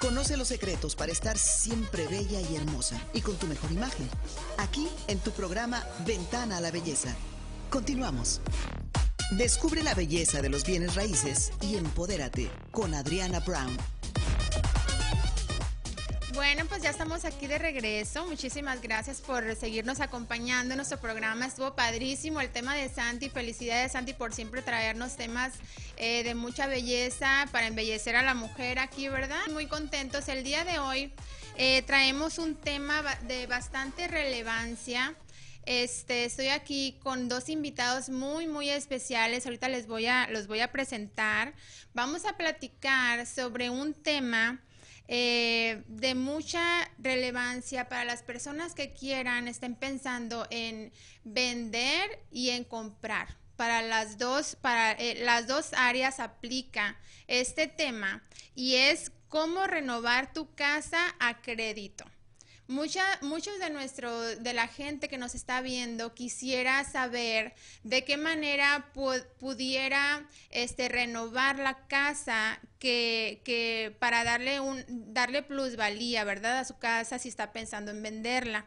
Conoce los secretos para estar siempre bella y hermosa y con tu mejor imagen. Aquí en tu programa Ventana a la Belleza. Continuamos. Descubre la belleza de los bienes raíces y empodérate con Adriana Brown. Bueno, pues ya estamos aquí de regreso. Muchísimas gracias por seguirnos acompañando en nuestro programa. Estuvo padrísimo el tema de Santi. Felicidades, Santi, por siempre traernos temas eh, de mucha belleza para embellecer a la mujer aquí, ¿verdad? Muy contentos. El día de hoy eh, traemos un tema de bastante relevancia. Este, estoy aquí con dos invitados muy, muy especiales. Ahorita les voy a, los voy a presentar. Vamos a platicar sobre un tema eh, de mucha relevancia para las personas que quieran, estén pensando en vender y en comprar. Para las dos, para eh, las dos áreas aplica este tema y es cómo renovar tu casa a crédito. Mucha, muchos de nuestro, de la gente que nos está viendo quisiera saber de qué manera pudiera este, renovar la casa que, que, para darle un, darle plusvalía, ¿verdad? A su casa si está pensando en venderla.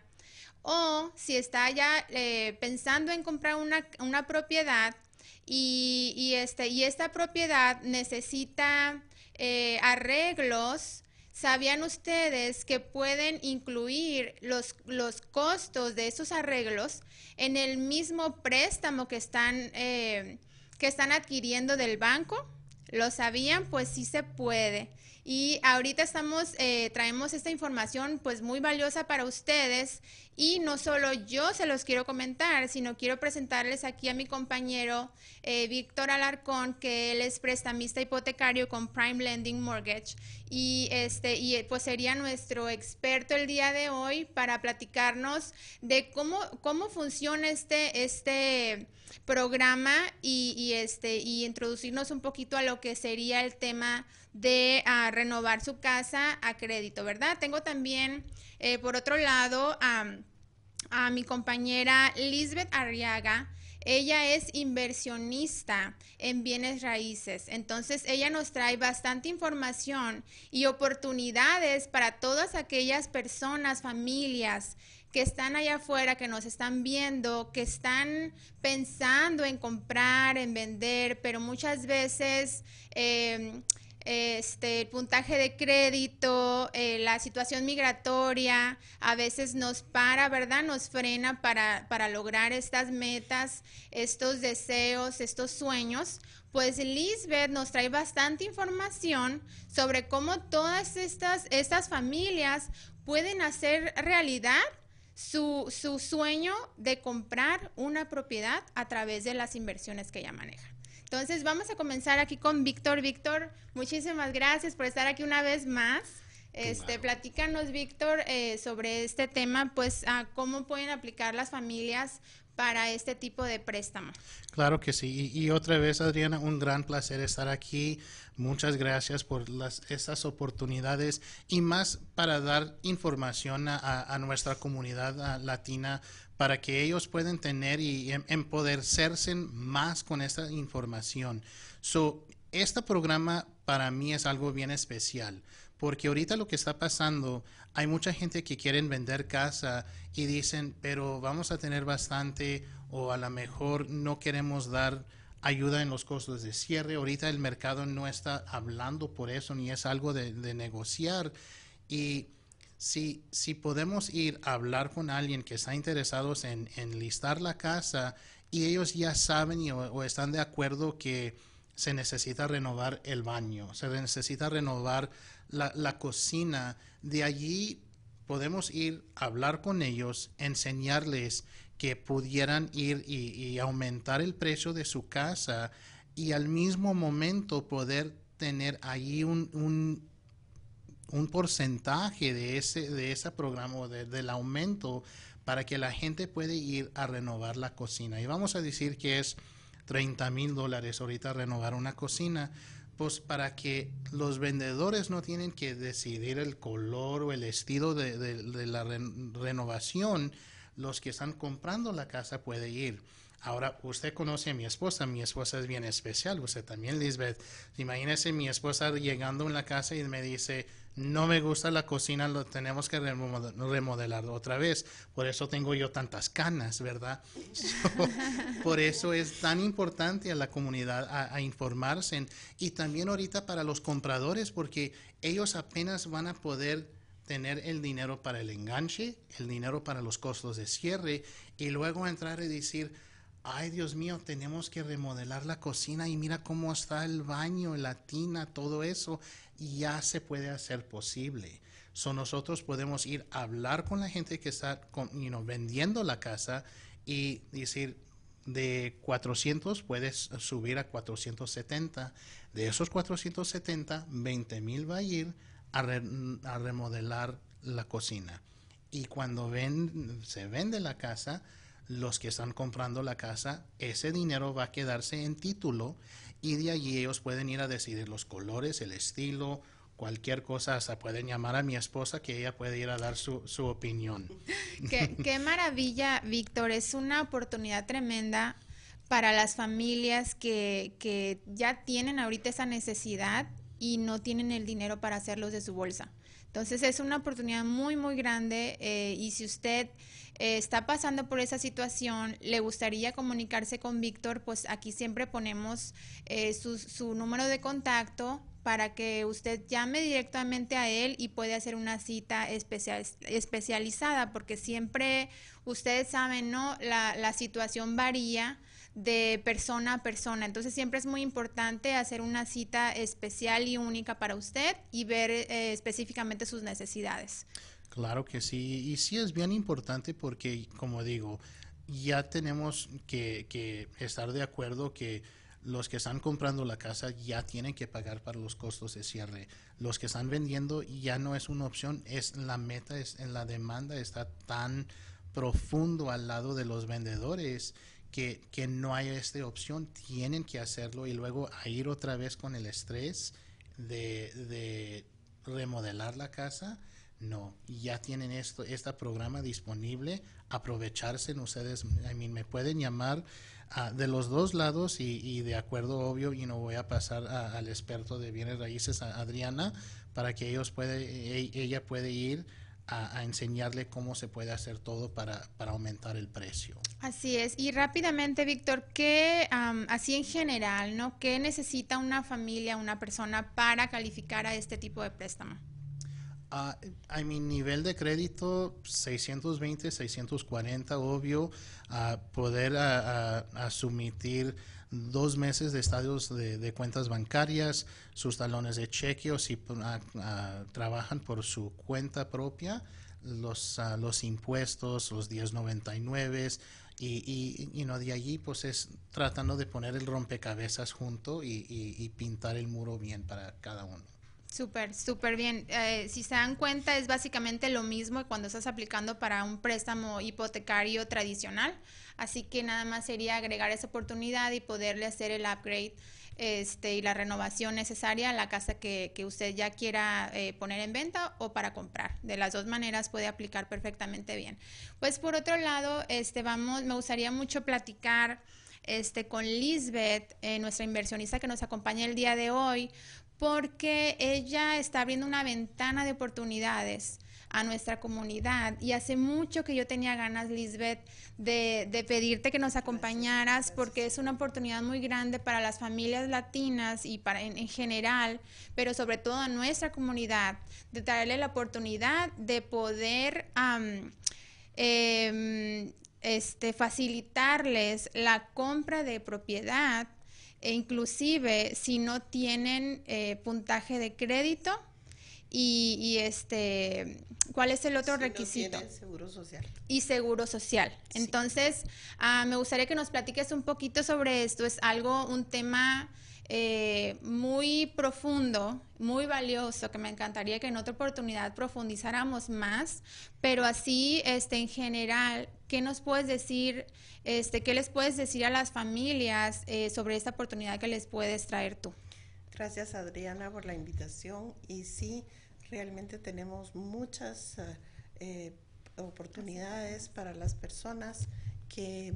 O si está ya eh, pensando en comprar una, una propiedad y, y, este, y esta propiedad necesita eh, arreglos ¿Sabían ustedes que pueden incluir los, los costos de esos arreglos en el mismo préstamo que están, eh, que están adquiriendo del banco? ¿Lo sabían? Pues sí se puede. Y ahorita estamos, eh, traemos esta información pues muy valiosa para ustedes. Y no solo yo se los quiero comentar, sino quiero presentarles aquí a mi compañero eh, Víctor Alarcón, que él es prestamista hipotecario con Prime Lending Mortgage. Y este y pues sería nuestro experto el día de hoy para platicarnos de cómo cómo funciona este este programa y, este y introducirnos un poquito a lo que sería el tema de ah, renovar su casa a crédito, ¿verdad? Tengo también eh, por otro lado, a mi compañera Lisbeth Arriaga. Ella es inversionista en bienes raíces, entonces ella nos trae bastante información y oportunidades para todas aquellas personas, familias que están allá afuera, que nos están viendo, que están pensando en comprar, en vender, pero muchas veces... Eh, este, el puntaje de crédito, eh, la situación migratoria, a veces nos para, ¿verdad? Nos frena para, para lograr estas metas, estos deseos, estos sueños. Pues Lisbeth nos trae bastante información sobre cómo todas estas, estas familias pueden hacer realidad su, su sueño de comprar una propiedad a través de las inversiones que ella maneja. Entonces vamos a comenzar aquí con Víctor. Víctor, muchísimas gracias por estar aquí una vez más. Este, platícanos, Víctor, eh, sobre este tema, pues, cómo pueden aplicar las familias para este tipo de préstamo. Claro que sí. Y, otra vez, Adriana, un gran placer estar aquí. Muchas gracias por las, estas oportunidades y más para dar información a, nuestra comunidad latina para que ellos puedan tener y em, empoderarse más con esta información. So, este programa para mí es algo bien especial, porque ahorita lo que está pasando, hay mucha gente que quieren vender casa y dicen, pero vamos a tener bastante o a lo mejor no queremos dar ayuda en los costos de cierre. Ahorita el mercado no está hablando por eso ni es algo de, negociar. Y si, si podemos ir a hablar con alguien que está interesado en, en listar la casa y ellos ya saben o, están de acuerdo que se necesita renovar el baño, se necesita renovar la, cocina, de allí podemos ir a hablar con ellos, enseñarles que pudieran ir y, aumentar el precio de su casa y al mismo momento poder tener ahí un, un, porcentaje de ese, de ese programa o del aumento para que la gente pueda ir a renovar la cocina. Y vamos a decir que es 30 mil dólares ahorita renovar una cocina, pues para que los vendedores no tienen que decidir el color o el estilo de, la renovación, los que están comprando la casa pueden ir. Ahora, usted conoce a mi esposa, mi esposa es bien especial, usted también, Lisbeth. Imagínese mi esposa llegando en la casa y me dice, no me gusta la cocina, lo tenemos que remodelar otra vez. Por eso tengo yo tantas canas, ¿verdad? por eso es tan importante a la comunidad a, informarse y también ahorita para los compradores porque ellos apenas van a poder tener el dinero para el enganche, el dinero para los costos de cierre y luego entrar y decir, ay Dios mío, tenemos que remodelar la cocina y mira cómo está el baño, la tina, todo eso, y ya se puede hacer posible. So nosotros podemos ir a hablar con la gente que está vendiendo la casa y decir, de 400 puedes subir a 470. De esos 470, 20 mil va a ir a, remodelar la cocina. Y cuando se vende la casa, los que están comprando la casa, ese dinero va a quedarse en título y de allí ellos pueden ir a decidir los colores, el estilo, cualquier cosa, hasta pueden llamar a mi esposa que ella puede ir a dar su, su opinión. Qué, qué, maravilla, Víctor, es una oportunidad tremenda para las familias que, que ya tienen ahorita esa necesidad y no tienen el dinero para hacerlos de su bolsa. Entonces es una oportunidad muy, muy grande eh, y si usted eh, está pasando por esa situación, le gustaría comunicarse con Víctor, pues aquí siempre ponemos eh, su, su número de contacto para que usted llame directamente a él y puede hacer una cita especial, especializada, porque siempre ustedes saben, ¿no? La, la situación varía de persona a persona. Entonces siempre es muy importante hacer una cita especial y única para usted y ver eh, específicamente sus necesidades. Claro que sí, y sí es bien importante porque, como digo, ya tenemos que, que estar de acuerdo que los que están comprando la casa ya tienen que pagar para los costos de cierre. Los que están vendiendo ya no es una opción, es la meta, es en la demanda está tan profundo al lado de los vendedores que, que no hay esta opción, tienen que hacerlo y luego ir otra vez con el estrés de, de remodelar la casa. No, ya tienen esto, este programa disponible, aprovecharse, ustedes, I mean, me pueden llamar uh, de los dos lados y, y, de acuerdo obvio, y no voy a pasar a, al experto de bienes raíces, a Adriana, para que ellos puede, e, ella puede ir a, a, enseñarle cómo se puede hacer todo para, para, aumentar el precio. Así es. Y rápidamente, Víctor, ¿qué, um, así en general, ¿no? ¿Qué necesita una familia, una persona para calificar a este tipo de préstamo? Uh, a mi nivel de crédito 620, 640, obvio, uh, poder uh, sumitir dos meses de estados de, cuentas bancarias, sus talones de cheque o si trabajan por su cuenta propia, los, los impuestos, los 1099 y, y, y no, de allí pues es tratando de poner el rompecabezas junto y, y pintar el muro bien para cada uno. Súper, súper bien. Eh, si se dan cuenta, es básicamente lo mismo cuando estás aplicando para un préstamo hipotecario tradicional. Así que nada más sería agregar esa oportunidad y poderle hacer el upgrade este, y la renovación necesaria a la casa que, usted ya quiera eh, poner en venta o para comprar. De las dos maneras puede aplicar perfectamente bien. Pues por otro lado, este, vamos, me gustaría mucho platicar este, con Lisbeth, eh, nuestra inversionista que nos acompaña el día de hoy, porque ella está abriendo una ventana de oportunidades a nuestra comunidad. Y hace mucho que yo tenía ganas, Lisbeth, de, pedirte que nos acompañaras porque es una oportunidad muy grande para las familias latinas y en, en, general, pero sobre todo a nuestra comunidad, de traerle la oportunidad de poder eh, este, facilitarles la compra de propiedad e inclusive si no tienen eh, puntaje de crédito y, y, este cuál es el otro si requisito no seguro social. Y seguro social. Sí. entonces uh, me gustaría que nos platiques un poquito sobre esto. Es algo un tema eh, muy profundo, muy valioso, que me encantaría que en otra oportunidad profundizáramos más, pero así, este, en general, ¿qué nos puedes decir, este, qué les puedes decir a las familias eh, sobre esta oportunidad que les puedes traer tú? Gracias, Adriana, por la invitación. Y sí, realmente tenemos muchas eh, oportunidades para las personas que,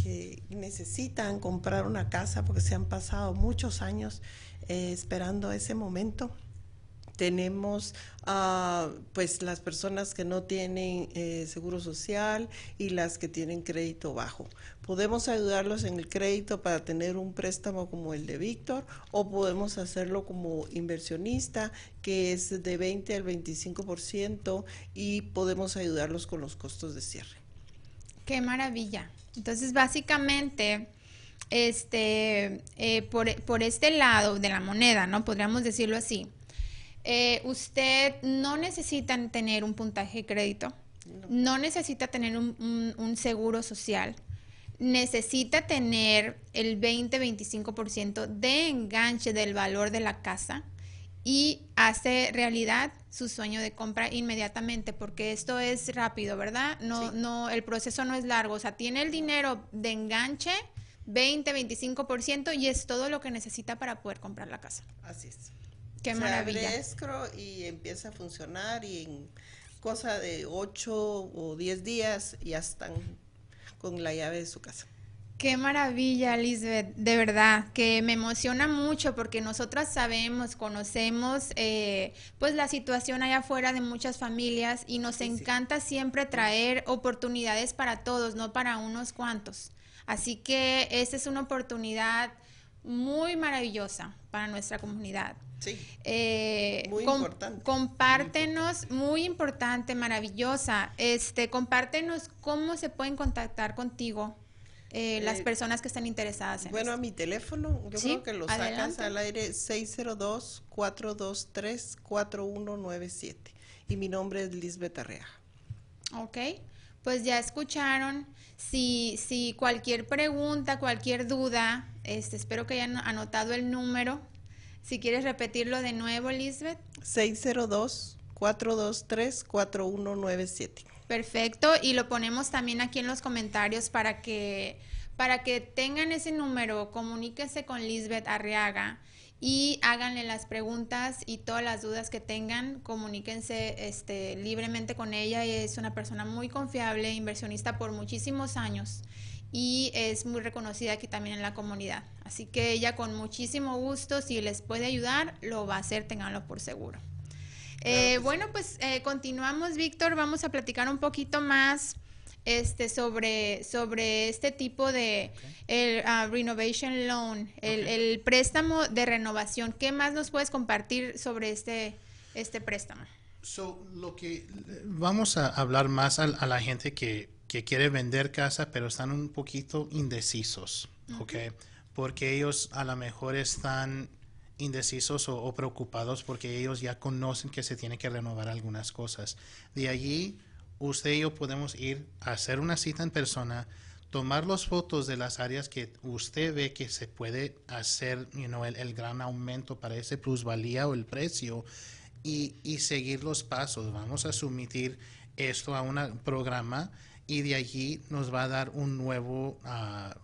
que, necesitan comprar una casa porque se han pasado muchos años eh, esperando ese momento. Tenemos pues las personas que no tienen eh, seguro social y las que tienen crédito bajo. Podemos ayudarlos en el crédito para tener un préstamo como el de Víctor o podemos hacerlo como inversionista que es de 20 al 25% y podemos ayudarlos con los costos de cierre. Qué maravilla. Entonces, básicamente, este, eh, por, por, este lado de la moneda, ¿no? Podríamos decirlo así. Eh, usted no necesita tener un puntaje de crédito, no, necesita tener un, un, seguro social, necesita tener el 20-25% de enganche del valor de la casa y hace realidad su sueño de compra inmediatamente, porque esto es rápido, ¿verdad? No, no, el proceso no es largo. O sea, tiene el dinero de enganche, 20, 25%, y es todo lo que necesita para poder comprar la casa. Así es. Qué maravilla. escro y empieza a funcionar y en cosa de 8 o 10 días ya están con la llave de su casa. Qué maravilla, Lisbeth, de verdad, que me emociona mucho porque nosotras sabemos, conocemos eh, pues la situación allá afuera de muchas familias y nos encanta siempre traer oportunidades para todos, no para unos cuantos. Así que esta es una oportunidad muy maravillosa para nuestra comunidad. Sí. Eh, muy importante. Compártenos, muy importante, maravillosa. Este, compártenos cómo se pueden contactar contigo eh, las eh, personas que están interesadas en Bueno, a mi teléfono, yo creo que lo sacas al aire 602-423-4197. Y mi nombre es Lisbeth Arrea. Ok, pues ya escucharon. Si, si cualquier pregunta, cualquier duda, este, espero que hayan anotado el número. Si quieres repetirlo de nuevo, Lisbeth. 602-423-4197. Perfecto, y lo ponemos también aquí en los comentarios para que, para que tengan ese número, comuníquese con Lisbeth Arriaga y háganle las preguntas y todas las dudas que tengan, comuníquense este, libremente con ella. Es una persona muy confiable, inversionista por muchísimos años y es muy reconocida aquí también en la comunidad. Así que ella con muchísimo gusto, si les puede ayudar, lo va a hacer, tenganlo por seguro. Eh, bueno, pues eh, continuamos, Víctor. Vamos a platicar un poquito más este, sobre, sobre este tipo de el, ah, Renovation Loan, el, préstamo de renovación. ¿Qué más nos puedes compartir sobre este, este préstamo? Lo que vamos a hablar más a, la gente que, que, quiere vender casa, pero están un poquito indecisos, ¿ok? Porque ellos a lo mejor están indecisos o, preocupados porque ellos ya conocen que se tiene que renovar algunas cosas. De allí, usted y yo podemos ir a hacer una cita en persona, tomar las fotos de las áreas que usted ve que se puede hacer you know, el, gran aumento para ese plusvalía o el precio y, y seguir los pasos. Vamos a someter esto a un programa y de allí nos va a dar un nuevo ah,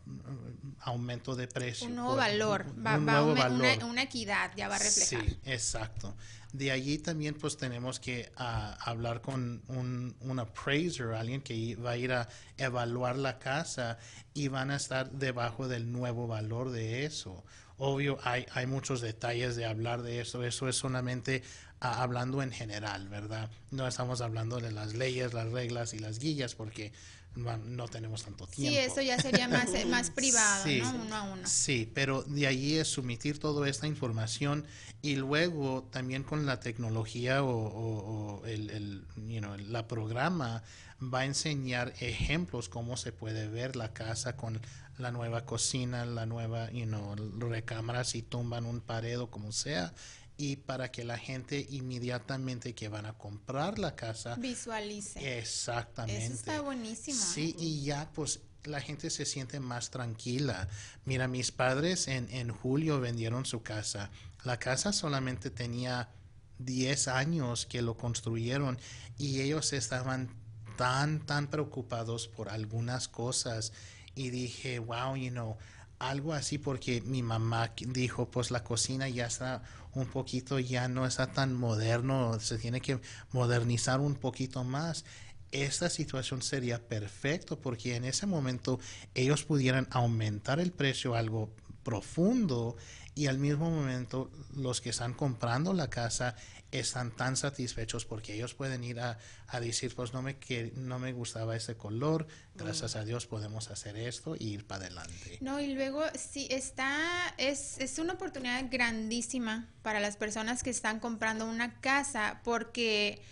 aumento de precio. Un nuevo valor, va, Una, una, equidad ya va a reflejar. Sí, exacto. De allí también pues tenemos que ah, hablar con un, un appraiser, alguien que va a ir a evaluar la casa y van a estar debajo del nuevo valor de eso. Obvio, hay, hay muchos detalles de hablar de eso. Eso es solamente hablando en general, ¿verdad? No estamos hablando de las leyes, las reglas y las guías porque no, tenemos tanto tiempo. Sí, eso ya sería más, eh, más privado, ¿no? Uno a uno. Sí, pero de allí es sumitir toda esta información y luego también con la tecnología o, el, el you know, la programa va a enseñar ejemplos cómo se puede ver la casa con la nueva cocina, la nueva, you know, recámara si tumban un pared o como sea y para que la gente inmediatamente que van a comprar la casa visualice. Exactamente. Eso está buenísimo. Sí, y ya pues la gente se siente más tranquila. Mira, mis padres en, en julio vendieron su casa. La casa solamente tenía 10 años que lo construyeron y ellos estaban tan, tan preocupados por algunas cosas. Y dije, wow, you know, algo así porque mi mamá dijo, pues la cocina ya está un poquito, ya no está tan moderno, se tiene que modernizar un poquito más. Esta situación sería perfecto porque en ese momento ellos pudieran aumentar el precio algo profundo y al mismo momento los que están comprando la casa están tan satisfechos porque ellos pueden ir a, a decir, pues no me, que, no me gustaba ese color, gracias a Dios podemos hacer esto y ir para adelante. No, y luego sí, está, es, es una oportunidad grandísima para las personas que están comprando una casa porque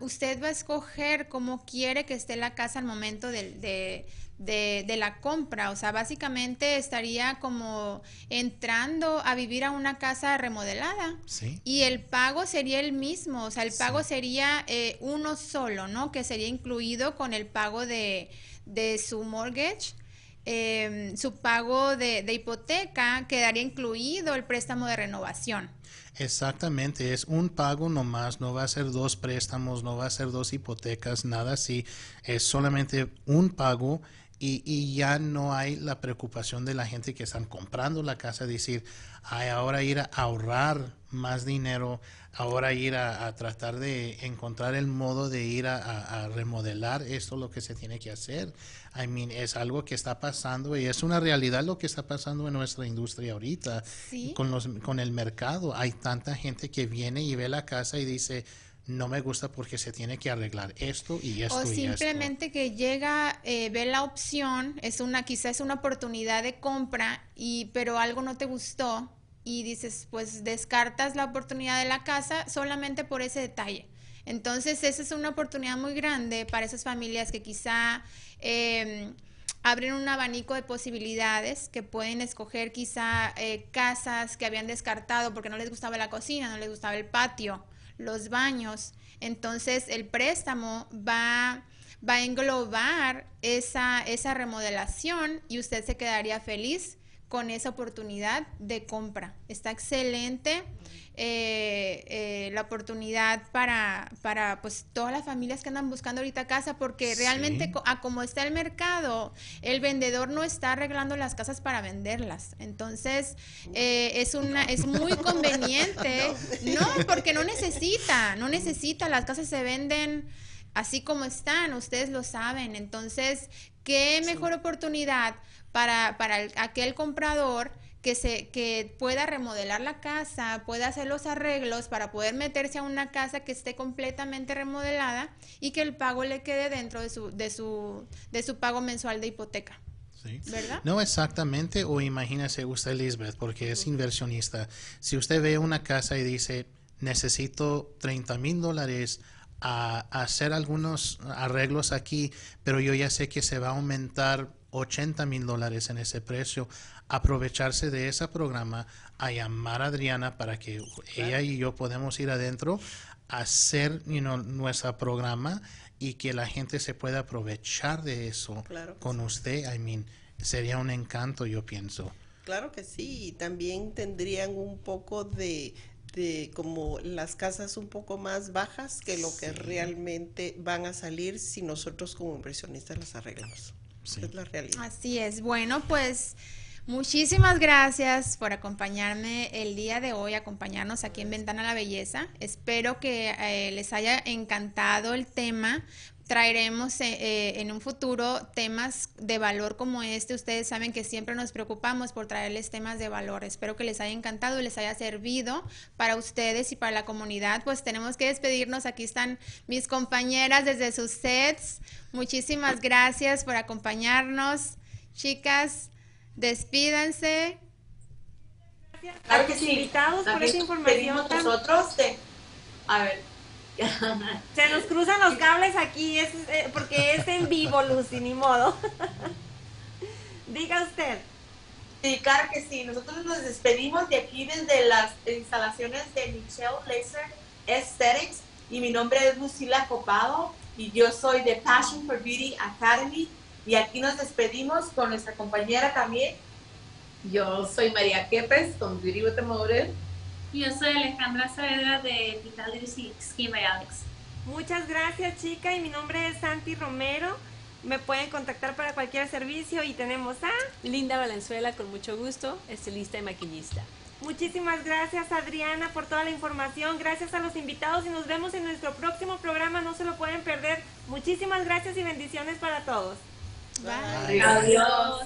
usted va a escoger cómo quiere que esté la casa al momento de, de, de la compra. O sea, básicamente estaría como entrando a vivir a una casa remodelada. Sí. Y el pago sería el mismo, o sea, el pago sería eh, uno solo, ¿no? Que sería incluido con el pago de, de su mortgage. eh, su pago de, de hipoteca quedaría incluido el préstamo de renovación. Exactamente, es un pago nomás, no va a ser dos préstamos, no va a ser dos hipotecas, nada así, es solamente un pago y, y ya no hay la preocupación de la gente que están comprando la casa, decir, ay, ahora ir a ahorrar más dinero, ahora ir a, a tratar de encontrar el modo de ir a, a- a remodelar esto lo que se tiene que hacer. I mean, es algo que está pasando y es una realidad lo que está pasando en nuestra industria ahorita Sí. con, los, con el mercado. Hay tanta gente que viene y ve la casa y dice, no me gusta porque se tiene que arreglar esto y esto O y esto. simplemente que llega, eh, ve la opción, es una, quizás es una oportunidad de compra, y, pero algo no te gustó y dices, pues descartas la oportunidad de la casa solamente por ese detalle. Entonces, esa es una oportunidad muy grande para esas familias que quizá eh, abren un abanico de posibilidades, que pueden escoger quizá eh, casas que habían descartado porque no les gustaba la cocina, no les gustaba el patio, los baños. Entonces, el préstamo va, va a englobar esa, esa remodelación y usted se quedaría feliz con esa oportunidad de compra. Está excelente eh, eh, la oportunidad para, para pues todas las familias que andan buscando ahorita casa, porque realmente a como está el mercado, el vendedor no está arreglando las casas para venderlas. Entonces, eh, es una, es muy conveniente. No, porque no necesita, no necesita, las casas se venden así como están, ustedes lo saben. Entonces, qué mejor oportunidad para, para el- aquel comprador que se que pueda remodelar la casa, pueda hacer los arreglos para poder meterse a una casa que esté completamente remodelada y que el pago le quede dentro de su de su de su pago mensual de hipoteca. Sí. ¿Verdad? No exactamente, o imagínese usted, Lisbeth, porque es inversionista. Si usted ve una casa y dice, necesito 30 mil dólares a, a hacer algunos arreglos aquí, pero yo ya sé que se va a aumentar 80 mil dólares en ese precio, aprovecharse de ese programa, a llamar a Adriana para que ella y yo podemos ir adentro, a hacer you know, nuestro programa y que la gente se pueda aprovechar de eso Claro con usted, I mean, sería un encanto, yo pienso. Claro que sí, y también tendrían un poco de, de como las casas un poco más bajas que lo que realmente van a salir si nosotros como inversionistas las arreglamos. Es la realidad. Así es. Bueno, pues muchísimas gracias por acompañarme el día de hoy, acompañarnos aquí en Ventana a la Belleza. Espero que eh, les haya encantado el tema. Traeremos eh, eh, en un futuro temas de valor como este. Ustedes saben que siempre nos preocupamos por traerles temas de valor. Espero que les haya encantado y les haya servido para ustedes y para la comunidad. Pues tenemos que despedirnos. Aquí están mis compañeras desde sus sets. Muchísimas gracias por acompañarnos. Chicas, despídanse. Claro que sí. invitados por esa información tan- nosotros de, a ver, Se nos cruzan los cables aquí, es, eh, porque es en vivo, Lucy, ni modo. Diga usted. Sí, claro que sí. Nosotros nos despedimos de aquí desde las instalaciones de Michelle Laser Aesthetics y mi nombre es Lucila Copado y yo soy de Passion for Beauty Academy y aquí nos despedimos con nuestra compañera también. Yo soy María Quepes con Beauty with a Motive. Yo soy Alejandra Saavedra de Vital Skin by Alex. Muchas gracias, chica, y mi nombre es Santi Romero. Me pueden contactar para cualquier servicio y tenemos a... Linda Valenzuela, con mucho gusto, estilista y maquillista. Muchísimas gracias Adriana por toda la información, gracias a los invitados y nos vemos en nuestro próximo programa, no se lo pueden perder. Muchísimas gracias y bendiciones para todos. Bye. Adiós.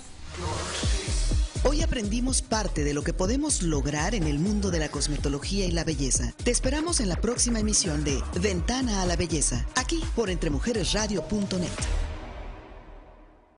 Hoy aprendimos parte de lo que podemos lograr en el mundo de la cosmetología y la belleza. Te esperamos en la próxima emisión de Ventana a la Belleza, aquí por entremujeresradio.net.